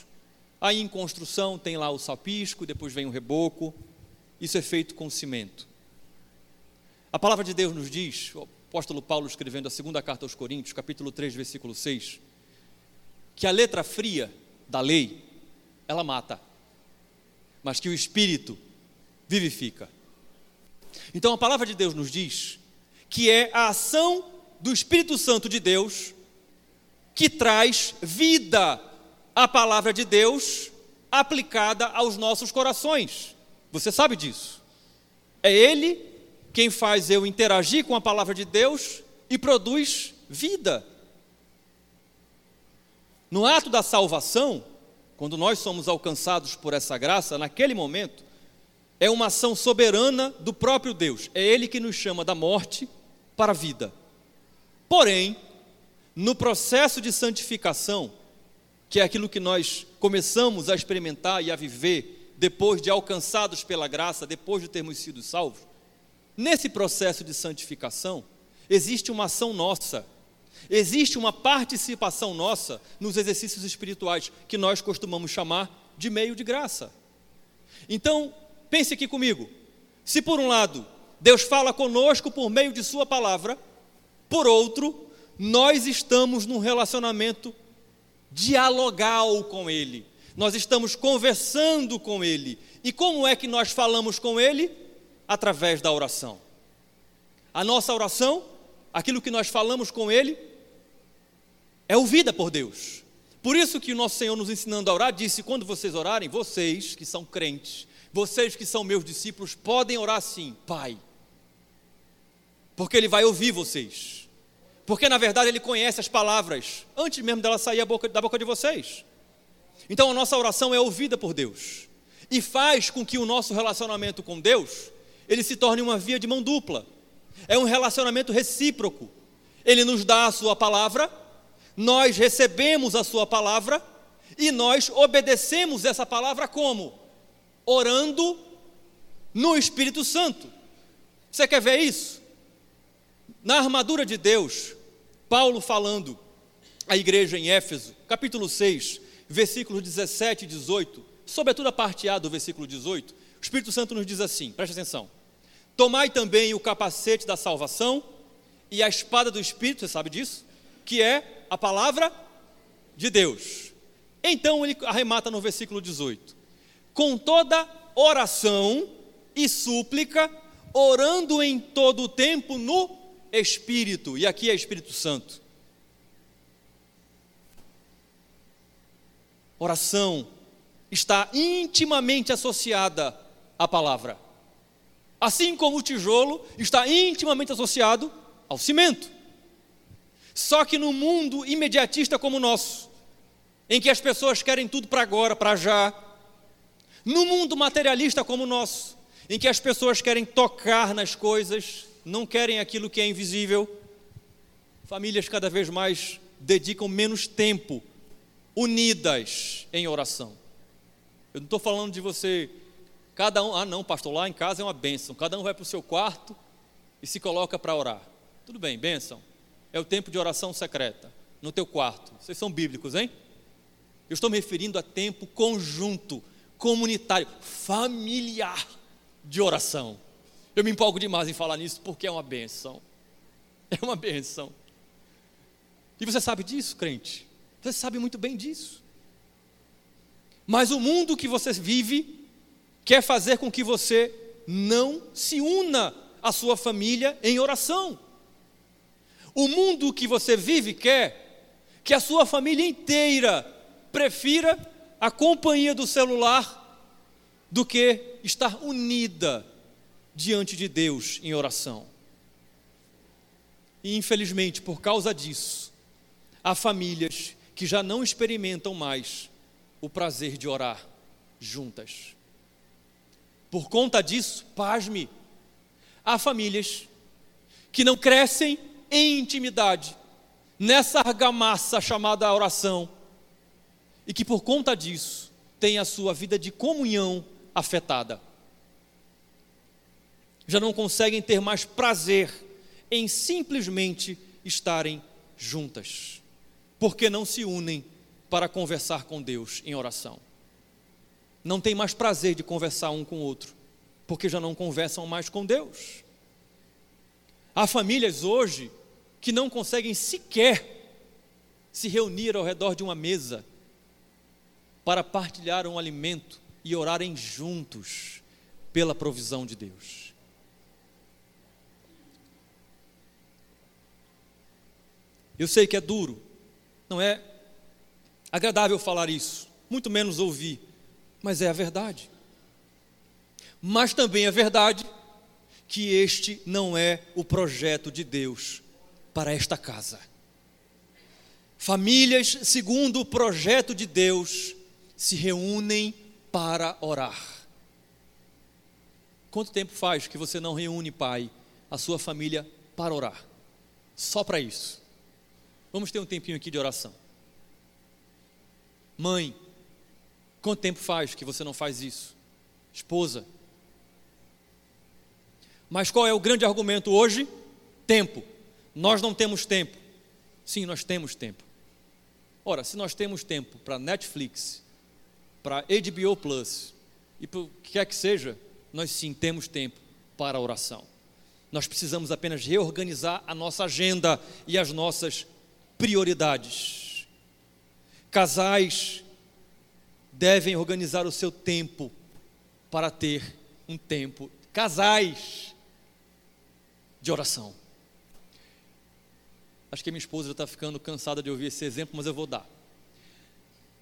Aí em construção tem lá o salpisco, depois vem o reboco. Isso é feito com cimento. A palavra de Deus nos diz, o apóstolo Paulo escrevendo a segunda carta aos Coríntios, capítulo 3, versículo 6, que a letra fria da lei, ela mata, mas que o espírito vivifica. Então a palavra de Deus nos diz que é a ação do Espírito Santo de Deus que traz vida à palavra de Deus aplicada aos nossos corações. Você sabe disso. É Ele quem faz eu interagir com a palavra de Deus e produz vida. No ato da salvação, quando nós somos alcançados por essa graça, naquele momento, é uma ação soberana do próprio Deus. É Ele que nos chama da morte para a vida. Porém, no processo de santificação, que é aquilo que nós começamos a experimentar e a viver depois de alcançados pela graça, depois de termos sido salvos, nesse processo de santificação, existe uma ação nossa, existe uma participação nossa nos exercícios espirituais, que nós costumamos chamar de meio de graça. Então, pense aqui comigo: se por um lado Deus fala conosco por meio de Sua palavra, por outro, nós estamos num relacionamento dialogal com Ele, nós estamos conversando com Ele. E como é que nós falamos com Ele? Através da oração. A nossa oração, aquilo que nós falamos com Ele, é ouvida por Deus. Por isso que o nosso Senhor nos ensinando a orar, disse: quando vocês orarem, vocês que são crentes, vocês que são meus discípulos, podem orar assim, Pai. Porque Ele vai ouvir vocês porque na verdade ele conhece as palavras antes mesmo dela sair boca, da boca de vocês. Então a nossa oração é ouvida por Deus e faz com que o nosso relacionamento com Deus ele se torne uma via de mão dupla. É um relacionamento recíproco. Ele nos dá a sua palavra, nós recebemos a sua palavra e nós obedecemos essa palavra como? Orando no Espírito Santo. Você quer ver isso? Na armadura de Deus, Paulo falando à igreja em Éfeso, capítulo 6, versículos 17 e 18, sobretudo a parte A do versículo 18, o Espírito Santo nos diz assim: preste atenção. Tomai também o capacete da salvação e a espada do Espírito, você sabe disso? Que é a palavra de Deus. Então ele arremata no versículo 18: com toda oração e súplica, orando em todo o tempo no Espírito, e aqui é Espírito Santo. Oração está intimamente associada à palavra. Assim como o tijolo está intimamente associado ao cimento. Só que no mundo imediatista como o nosso, em que as pessoas querem tudo para agora, para já, no mundo materialista como o nosso, em que as pessoas querem tocar nas coisas, não querem aquilo que é invisível. Famílias cada vez mais dedicam menos tempo unidas em oração. Eu não estou falando de você, cada um, ah não, pastor, lá em casa é uma bênção, cada um vai para o seu quarto e se coloca para orar. Tudo bem, bênção. É o tempo de oração secreta, no teu quarto. Vocês são bíblicos, hein? Eu estou me referindo a tempo conjunto, comunitário, familiar de oração. Eu me empolgo demais em falar nisso porque é uma benção. É uma benção. E você sabe disso, crente? Você sabe muito bem disso. Mas o mundo que você vive quer fazer com que você não se una à sua família em oração. O mundo que você vive quer que a sua família inteira prefira a companhia do celular do que estar unida diante de Deus em oração. E infelizmente, por causa disso, há famílias que já não experimentam mais o prazer de orar juntas. Por conta disso, pasme, há famílias que não crescem em intimidade, nessa argamassa chamada oração, e que por conta disso têm a sua vida de comunhão afetada. Já não conseguem ter mais prazer em simplesmente estarem juntas, porque não se unem para conversar com Deus em oração. Não tem mais prazer de conversar um com o outro, porque já não conversam mais com Deus. Há famílias hoje que não conseguem sequer se reunir ao redor de uma mesa para partilhar um alimento e orarem juntos pela provisão de Deus. Eu sei que é duro, não é agradável falar isso, muito menos ouvir, mas é a verdade. Mas também é verdade que este não é o projeto de Deus para esta casa. Famílias, segundo o projeto de Deus, se reúnem para orar. Quanto tempo faz que você não reúne, pai, a sua família para orar? Só para isso. Vamos ter um tempinho aqui de oração. Mãe, quanto tempo faz que você não faz isso? Esposa. Mas qual é o grande argumento hoje? Tempo. Nós não temos tempo. Sim, nós temos tempo. Ora, se nós temos tempo para Netflix, para HBO Plus e para o que quer que seja, nós sim temos tempo para oração. Nós precisamos apenas reorganizar a nossa agenda e as nossas prioridades. Casais devem organizar o seu tempo para ter um tempo, casais, de oração. Acho que minha esposa já está ficando cansada de ouvir esse exemplo, mas eu vou dar.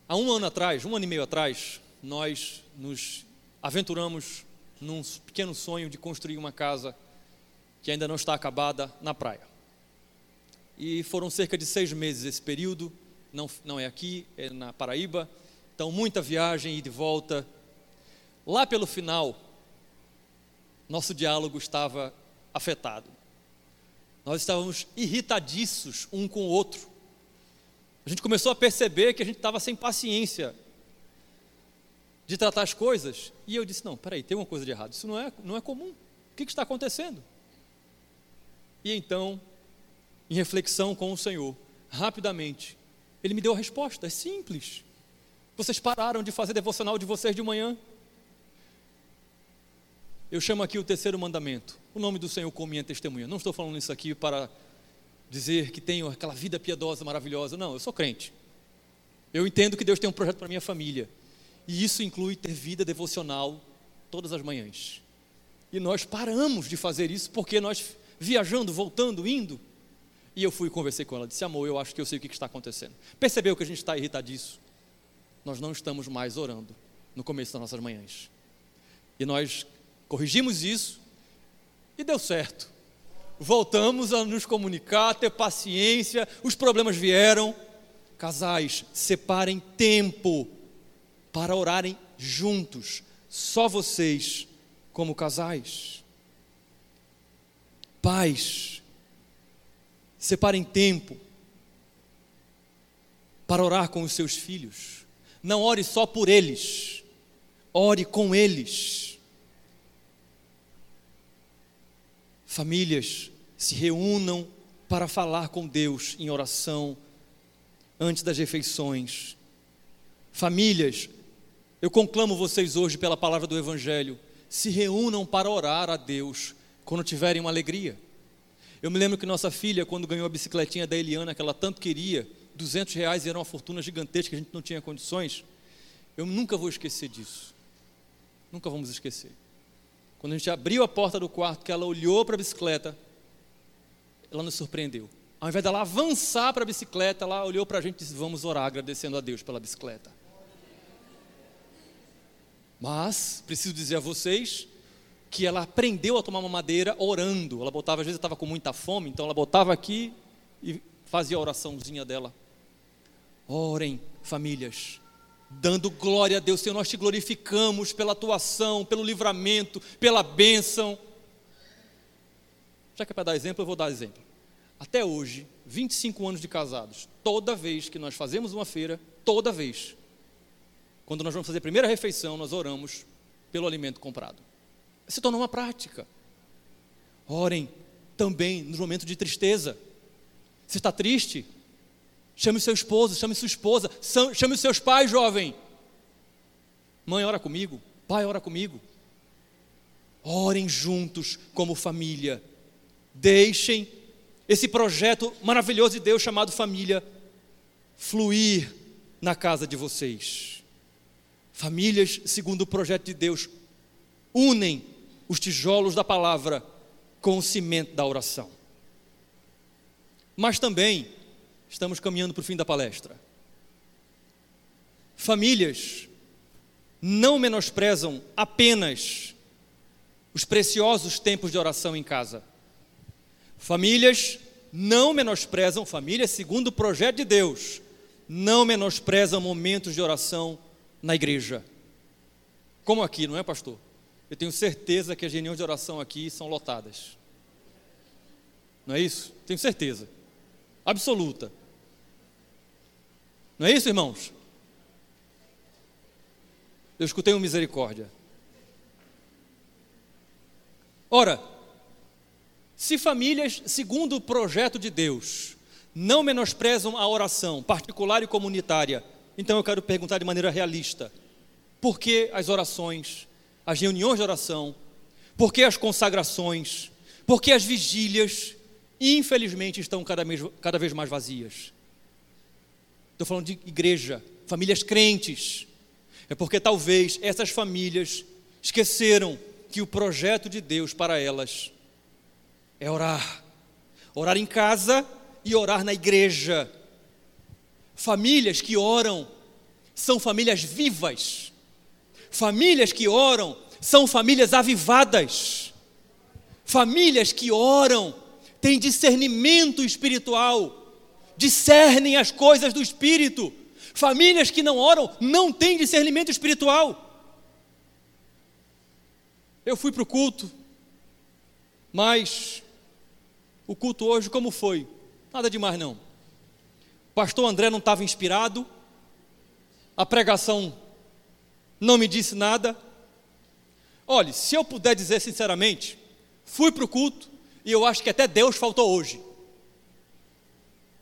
Há um ano atrás, um ano e meio atrás, nós nos aventuramos num pequeno sonho de construir uma casa que ainda não está acabada na praia. E foram cerca de seis meses esse período não, não é aqui, é na Paraíba. Então, muita viagem e de volta. Lá pelo final, nosso diálogo estava afetado. Nós estávamos irritadiços um com o outro. A gente começou a perceber que a gente estava sem paciência de tratar as coisas. E eu disse: Não, peraí, tem uma coisa de errado. Isso não é, não é comum. O que, que está acontecendo? E então, em reflexão com o Senhor, rapidamente, ele me deu a resposta, é simples. Vocês pararam de fazer devocional de vocês de manhã. Eu chamo aqui o terceiro mandamento. O nome do Senhor como minha testemunha. Não estou falando isso aqui para dizer que tenho aquela vida piedosa, maravilhosa. Não, eu sou crente. Eu entendo que Deus tem um projeto para minha família. E isso inclui ter vida devocional todas as manhãs. E nós paramos de fazer isso porque nós viajando, voltando, indo, e eu fui e conversei com ela, disse: Amor, eu acho que eu sei o que está acontecendo. Percebeu que a gente está irritadiço? Nós não estamos mais orando no começo das nossas manhãs. E nós corrigimos isso e deu certo. Voltamos a nos comunicar, ter paciência, os problemas vieram. Casais, separem tempo para orarem juntos, só vocês, como casais. Pais, Separem tempo para orar com os seus filhos. Não ore só por eles, ore com eles. Famílias se reúnam para falar com Deus em oração antes das refeições. Famílias, eu conclamo vocês hoje pela palavra do Evangelho, se reúnam para orar a Deus quando tiverem uma alegria. Eu me lembro que nossa filha, quando ganhou a bicicletinha da Eliana, que ela tanto queria, 200 reais era uma fortuna gigantesca a gente não tinha condições. Eu nunca vou esquecer disso. Nunca vamos esquecer. Quando a gente abriu a porta do quarto, que ela olhou para a bicicleta, ela nos surpreendeu. Ao invés dela avançar para a bicicleta, ela olhou para a gente e disse: Vamos orar, agradecendo a Deus pela bicicleta. Mas, preciso dizer a vocês que ela aprendeu a tomar uma madeira orando. Ela botava, às vezes estava com muita fome, então ela botava aqui e fazia a oraçãozinha dela. Orem, famílias, dando glória a Deus, Senhor, nós te glorificamos pela atuação, pelo livramento, pela bênção. Já que é para dar exemplo, eu vou dar exemplo. Até hoje, 25 anos de casados, toda vez que nós fazemos uma feira, toda vez, quando nós vamos fazer a primeira refeição, nós oramos pelo alimento comprado. Se tornou uma prática. Orem também nos momentos de tristeza. Você está triste? Chame seu esposo, chame sua esposa, chame os seus pais, jovem. Mãe, ora comigo. Pai, ora comigo. Orem juntos como família. Deixem esse projeto maravilhoso de Deus chamado família fluir na casa de vocês. Famílias, segundo o projeto de Deus, unem os tijolos da palavra com o cimento da oração. Mas também estamos caminhando para o fim da palestra. Famílias não menosprezam apenas os preciosos tempos de oração em casa. Famílias não menosprezam, famílias segundo o projeto de Deus, não menosprezam momentos de oração na igreja. Como aqui, não é, pastor? Eu tenho certeza que as reuniões de oração aqui são lotadas. Não é isso? Tenho certeza. Absoluta. Não é isso, irmãos? Eu escutei uma misericórdia. Ora, se famílias, segundo o projeto de Deus, não menosprezam a oração particular e comunitária, então eu quero perguntar de maneira realista: por que as orações, as reuniões de oração, por que as consagrações, por que as vigílias, infelizmente, estão cada vez, cada vez mais vazias? Estou falando de igreja, famílias crentes. É porque talvez essas famílias esqueceram que o projeto de Deus para elas é orar. Orar em casa e orar na igreja. Famílias que oram são famílias vivas. Famílias que oram são famílias avivadas. Famílias que oram têm discernimento espiritual discernem as coisas do espírito. Famílias que não oram não têm discernimento espiritual. Eu fui para o culto, mas o culto hoje como foi? Nada demais não. Pastor André não estava inspirado, a pregação não me disse nada. Olhe, se eu puder dizer sinceramente, fui para o culto e eu acho que até Deus faltou hoje.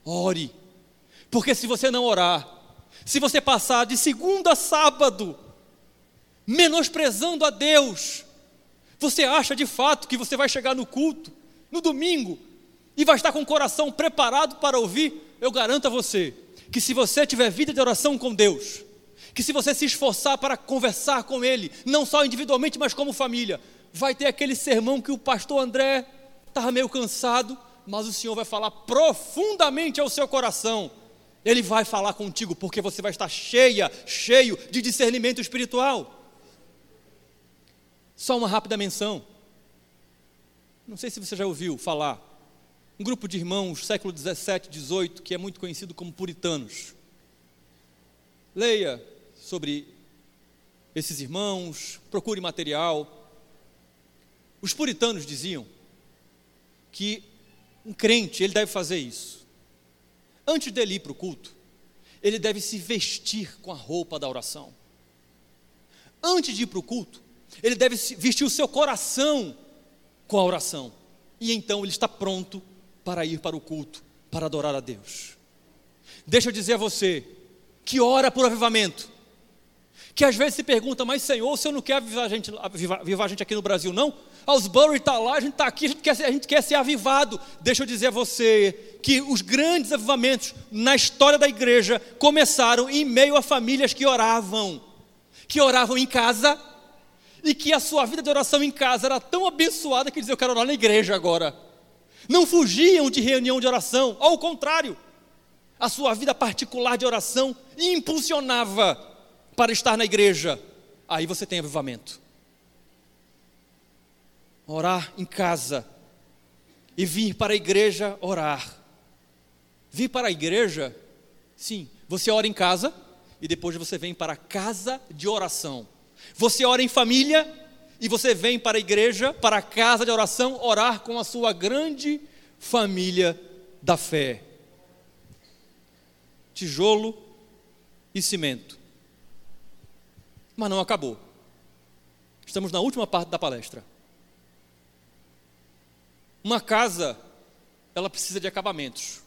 Ore. Porque se você não orar, se você passar de segunda a sábado, menosprezando a Deus, você acha de fato que você vai chegar no culto, no domingo, e vai estar com o coração preparado para ouvir? Eu garanto a você que se você tiver vida de oração com Deus, que se você se esforçar para conversar com Ele, não só individualmente, mas como família, vai ter aquele sermão que o pastor André estava meio cansado, mas o Senhor vai falar profundamente ao seu coração. Ele vai falar contigo porque você vai estar cheia, cheio de discernimento espiritual. Só uma rápida menção. Não sei se você já ouviu falar. Um grupo de irmãos, século 17, 18, que é muito conhecido como puritanos. Leia sobre esses irmãos, procure material. Os puritanos diziam que um crente, ele deve fazer isso. Antes dele ir para o culto, ele deve se vestir com a roupa da oração. Antes de ir para o culto, ele deve vestir o seu coração com a oração. E então ele está pronto para ir para o culto, para adorar a Deus. Deixa eu dizer a você que ora por avivamento, que às vezes se pergunta, mas Senhor, o Senhor não quer avivar a gente, avivar, a gente aqui no Brasil, não? Aosbury está lá, a gente está aqui, a gente, quer ser, a gente quer ser avivado. Deixa eu dizer a você que os grandes avivamentos na história da igreja começaram em meio a famílias que oravam, que oravam em casa, e que a sua vida de oração em casa era tão abençoada que diziam, eu quero orar na igreja agora. Não fugiam de reunião de oração, ao contrário, a sua vida particular de oração impulsionava para estar na igreja. Aí você tem avivamento. Orar em casa e vir para a igreja orar. Vir para a igreja, sim, você ora em casa e depois você vem para a casa de oração. Você ora em família e você vem para a igreja, para a casa de oração, orar com a sua grande família da fé. Tijolo e cimento. Mas não acabou. Estamos na última parte da palestra. Uma casa, ela precisa de acabamentos.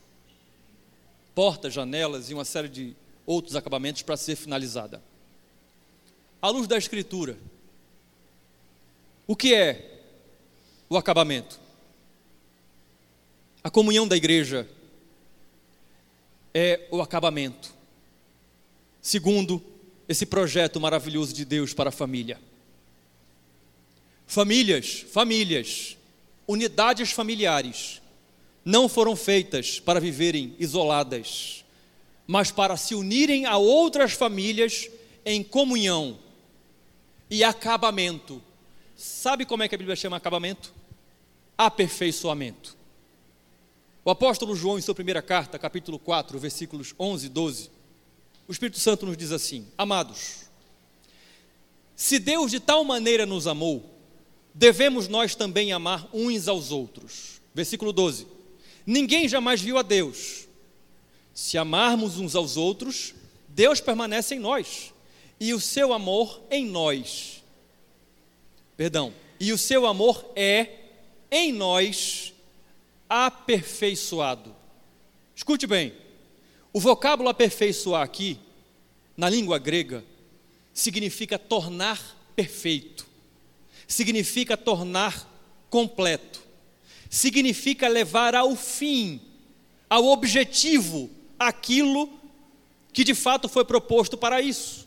Portas, janelas e uma série de outros acabamentos para ser finalizada. À luz da Escritura, o que é o acabamento? A comunhão da igreja é o acabamento. Segundo, esse projeto maravilhoso de Deus para a família. Famílias, famílias, unidades familiares não foram feitas para viverem isoladas, mas para se unirem a outras famílias em comunhão e acabamento. Sabe como é que a Bíblia chama acabamento? Aperfeiçoamento. O apóstolo João, em sua primeira carta, capítulo 4, versículos 11 e 12, o Espírito Santo nos diz assim: Amados, se Deus de tal maneira nos amou, devemos nós também amar uns aos outros. Versículo 12: Ninguém jamais viu a Deus. Se amarmos uns aos outros, Deus permanece em nós e o seu amor em nós. Perdão, e o seu amor é em nós aperfeiçoado. Escute bem, o vocábulo aperfeiçoar aqui, na língua grega, significa tornar perfeito, significa tornar completo, significa levar ao fim, ao objetivo, aquilo que de fato foi proposto para isso.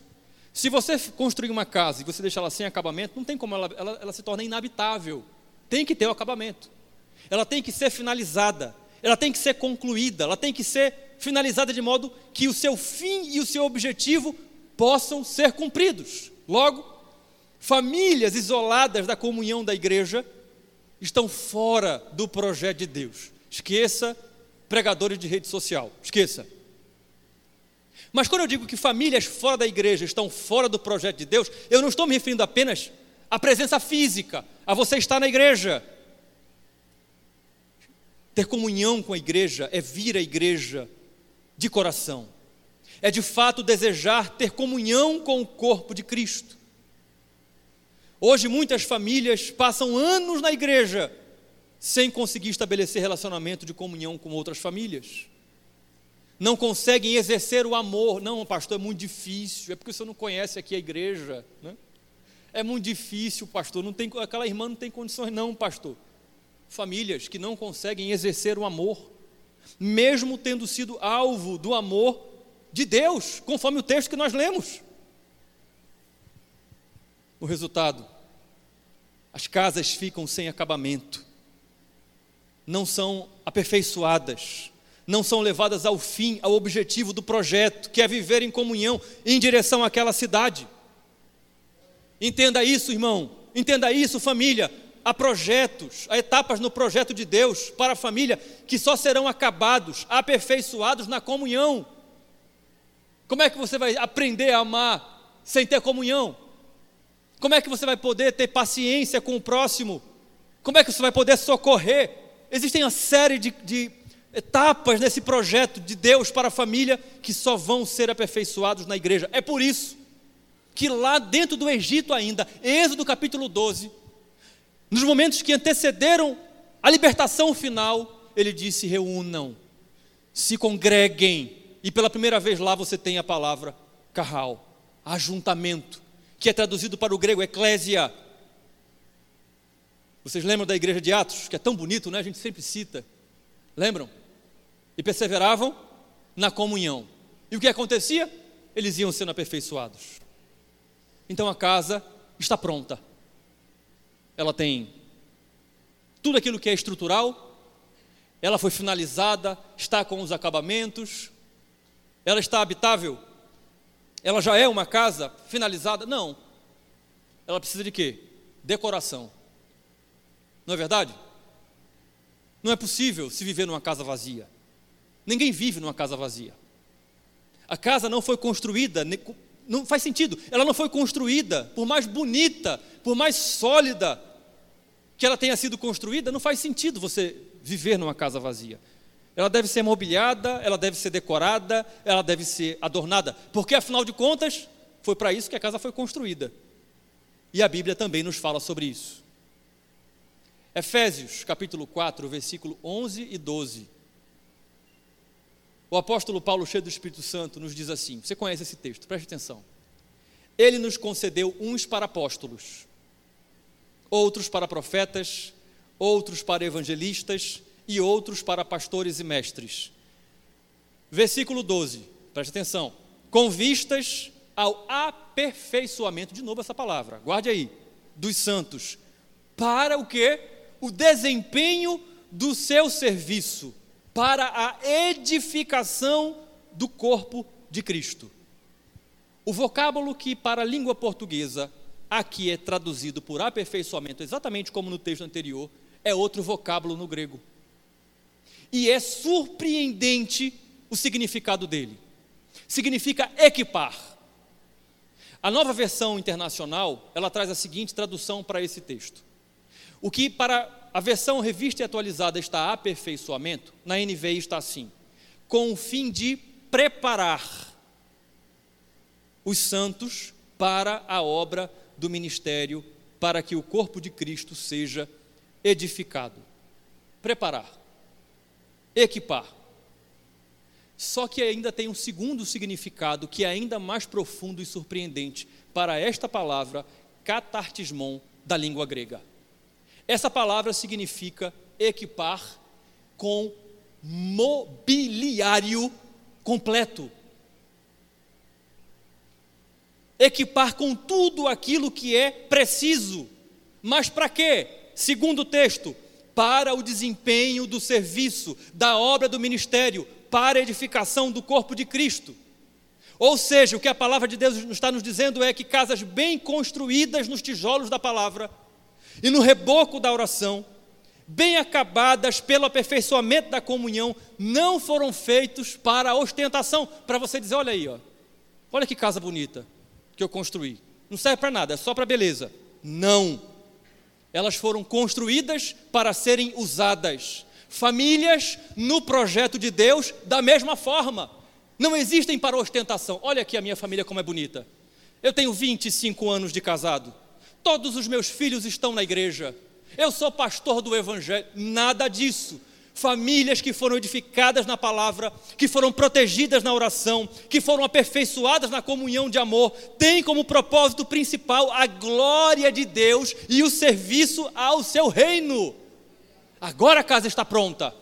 Se você construir uma casa e você deixar ela sem acabamento, não tem como ela, ela, ela se torna inabitável. Tem que ter o acabamento. Ela tem que ser finalizada. Ela tem que ser concluída. Ela tem que ser finalizada de modo que o seu fim e o seu objetivo possam ser cumpridos. Logo, famílias isoladas da comunhão da igreja estão fora do projeto de Deus. Esqueça pregadores de rede social. Esqueça. Mas quando eu digo que famílias fora da igreja estão fora do projeto de Deus, eu não estou me referindo apenas à presença física, a você estar na igreja. Ter comunhão com a igreja é vir à igreja de coração, é de fato desejar ter comunhão com o corpo de Cristo. Hoje muitas famílias passam anos na igreja sem conseguir estabelecer relacionamento de comunhão com outras famílias não conseguem exercer o amor. Não, pastor, é muito difícil, é porque você não conhece aqui a igreja. Né? É muito difícil, pastor, não tem, aquela irmã não tem condições, não, pastor. Famílias que não conseguem exercer o amor, mesmo tendo sido alvo do amor de Deus, conforme o texto que nós lemos. O resultado, as casas ficam sem acabamento, não são aperfeiçoadas, não são levadas ao fim, ao objetivo do projeto, que é viver em comunhão em direção àquela cidade. Entenda isso, irmão. Entenda isso, família. Há projetos, há etapas no projeto de Deus para a família que só serão acabados, aperfeiçoados na comunhão. Como é que você vai aprender a amar sem ter comunhão? Como é que você vai poder ter paciência com o próximo? Como é que você vai poder socorrer? Existem uma série de, de etapas nesse projeto de Deus para a família que só vão ser aperfeiçoados na igreja. É por isso que lá dentro do Egito ainda, Êxodo capítulo 12, nos momentos que antecederam a libertação final, ele disse: reúnam, se congreguem, e pela primeira vez lá você tem a palavra carral, ajuntamento, que é traduzido para o grego eclésia. Vocês lembram da igreja de Atos, que é tão bonito, né? A gente sempre cita. Lembram? E perseveravam na comunhão. E o que acontecia? Eles iam sendo aperfeiçoados. Então a casa está pronta. Ela tem tudo aquilo que é estrutural, ela foi finalizada, está com os acabamentos, ela está habitável, ela já é uma casa finalizada? Não. Ela precisa de quê? Decoração. Não é verdade? Não é possível se viver numa casa vazia. Ninguém vive numa casa vazia. A casa não foi construída, não faz sentido, ela não foi construída, por mais bonita, por mais sólida que ela tenha sido construída, não faz sentido você viver numa casa vazia. Ela deve ser mobiliada, ela deve ser decorada, ela deve ser adornada, porque afinal de contas, foi para isso que a casa foi construída. E a Bíblia também nos fala sobre isso. Efésios, capítulo 4, versículo 11 e 12. O apóstolo Paulo, cheio do Espírito Santo, nos diz assim: você conhece esse texto, preste atenção. Ele nos concedeu uns para apóstolos, outros para profetas, outros para evangelistas e outros para pastores e mestres. Versículo 12, preste atenção. Com vistas ao aperfeiçoamento, de novo essa palavra, guarde aí, dos santos, para o que? O desempenho do seu serviço para a edificação do corpo de Cristo. O vocábulo que para a língua portuguesa aqui é traduzido por aperfeiçoamento, exatamente como no texto anterior, é outro vocábulo no grego. E é surpreendente o significado dele. Significa equipar. A nova versão internacional, ela traz a seguinte tradução para esse texto. O que para a versão revista e atualizada está aperfeiçoamento, na NVI está assim: com o fim de preparar os santos para a obra do ministério, para que o corpo de Cristo seja edificado. Preparar, equipar. Só que ainda tem um segundo significado que é ainda mais profundo e surpreendente para esta palavra catartismon da língua grega. Essa palavra significa equipar com mobiliário completo. Equipar com tudo aquilo que é preciso. Mas para quê? Segundo o texto, para o desempenho do serviço, da obra do ministério, para a edificação do corpo de Cristo. Ou seja, o que a palavra de Deus está nos dizendo é que casas bem construídas nos tijolos da palavra e no reboco da oração, bem acabadas pelo aperfeiçoamento da comunhão, não foram feitos para ostentação, para você dizer, olha aí, ó, olha que casa bonita que eu construí. Não serve para nada, é só para beleza. Não. Elas foram construídas para serem usadas. Famílias no projeto de Deus da mesma forma. Não existem para ostentação. Olha aqui a minha família como é bonita. Eu tenho 25 anos de casado. Todos os meus filhos estão na igreja. Eu sou pastor do Evangelho. Nada disso. Famílias que foram edificadas na palavra, que foram protegidas na oração, que foram aperfeiçoadas na comunhão de amor, têm como propósito principal a glória de Deus e o serviço ao seu reino. Agora a casa está pronta.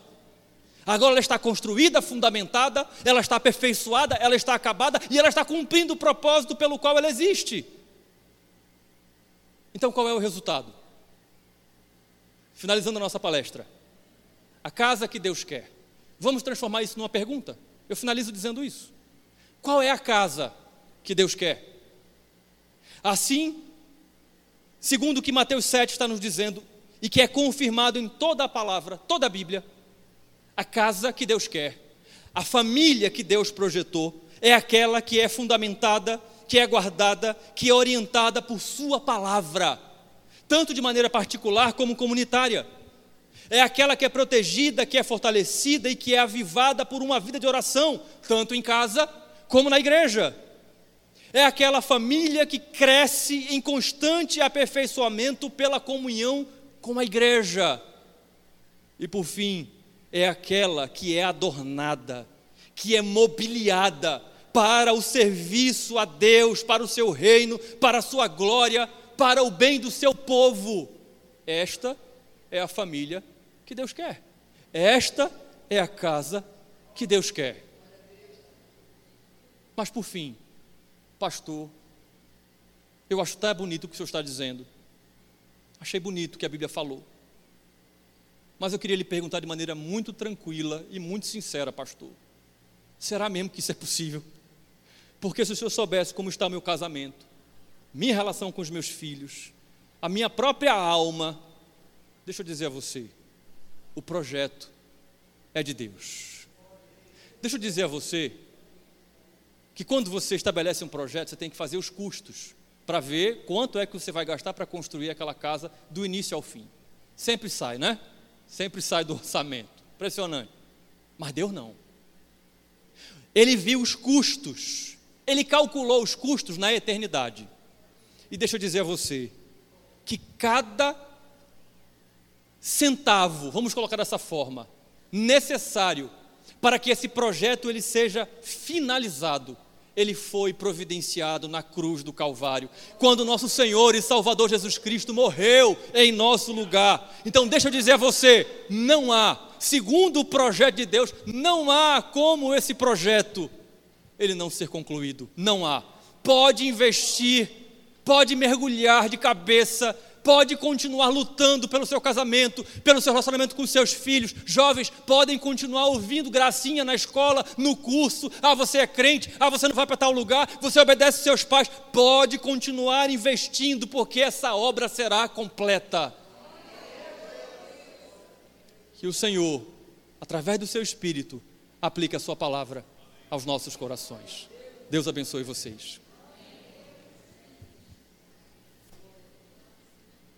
Agora ela está construída, fundamentada, ela está aperfeiçoada, ela está acabada e ela está cumprindo o propósito pelo qual ela existe. Então qual é o resultado? Finalizando a nossa palestra. A casa que Deus quer. Vamos transformar isso numa pergunta? Eu finalizo dizendo isso. Qual é a casa que Deus quer? Assim, segundo o que Mateus 7 está nos dizendo, e que é confirmado em toda a palavra, toda a Bíblia, a casa que Deus quer, a família que Deus projetou, é aquela que é fundamentada que é guardada, que é orientada por Sua palavra, tanto de maneira particular como comunitária. É aquela que é protegida, que é fortalecida e que é avivada por uma vida de oração, tanto em casa como na igreja. É aquela família que cresce em constante aperfeiçoamento pela comunhão com a igreja. E por fim, é aquela que é adornada, que é mobiliada para o serviço a Deus, para o seu reino, para a sua glória, para o bem do seu povo. Esta é a família que Deus quer. Esta é a casa que Deus quer. Mas por fim, pastor, eu acho tão bonito o que o senhor está dizendo. Achei bonito o que a Bíblia falou. Mas eu queria lhe perguntar de maneira muito tranquila e muito sincera, pastor. Será mesmo que isso é possível? Porque se o senhor soubesse como está o meu casamento, minha relação com os meus filhos, a minha própria alma, deixa eu dizer a você, o projeto é de Deus. Deixa eu dizer a você que quando você estabelece um projeto, você tem que fazer os custos para ver quanto é que você vai gastar para construir aquela casa do início ao fim. Sempre sai, né? Sempre sai do orçamento. Impressionante. Mas Deus não. Ele viu os custos. Ele calculou os custos na eternidade. E deixa eu dizer a você que cada centavo, vamos colocar dessa forma, necessário para que esse projeto ele seja finalizado, ele foi providenciado na cruz do Calvário, quando nosso Senhor e Salvador Jesus Cristo morreu em nosso lugar. Então, deixa eu dizer a você: não há, segundo o projeto de Deus, não há como esse projeto ele não ser concluído. Não há. Pode investir, pode mergulhar de cabeça pode continuar lutando pelo seu casamento, pelo seu relacionamento com seus filhos. Jovens podem continuar ouvindo gracinha na escola, no curso. Ah, você é crente, ah, você não vai para tal lugar, você obedece seus pais. Pode continuar investindo, porque essa obra será completa. Que o Senhor, através do seu Espírito, aplique a sua palavra aos nossos corações. Deus abençoe vocês.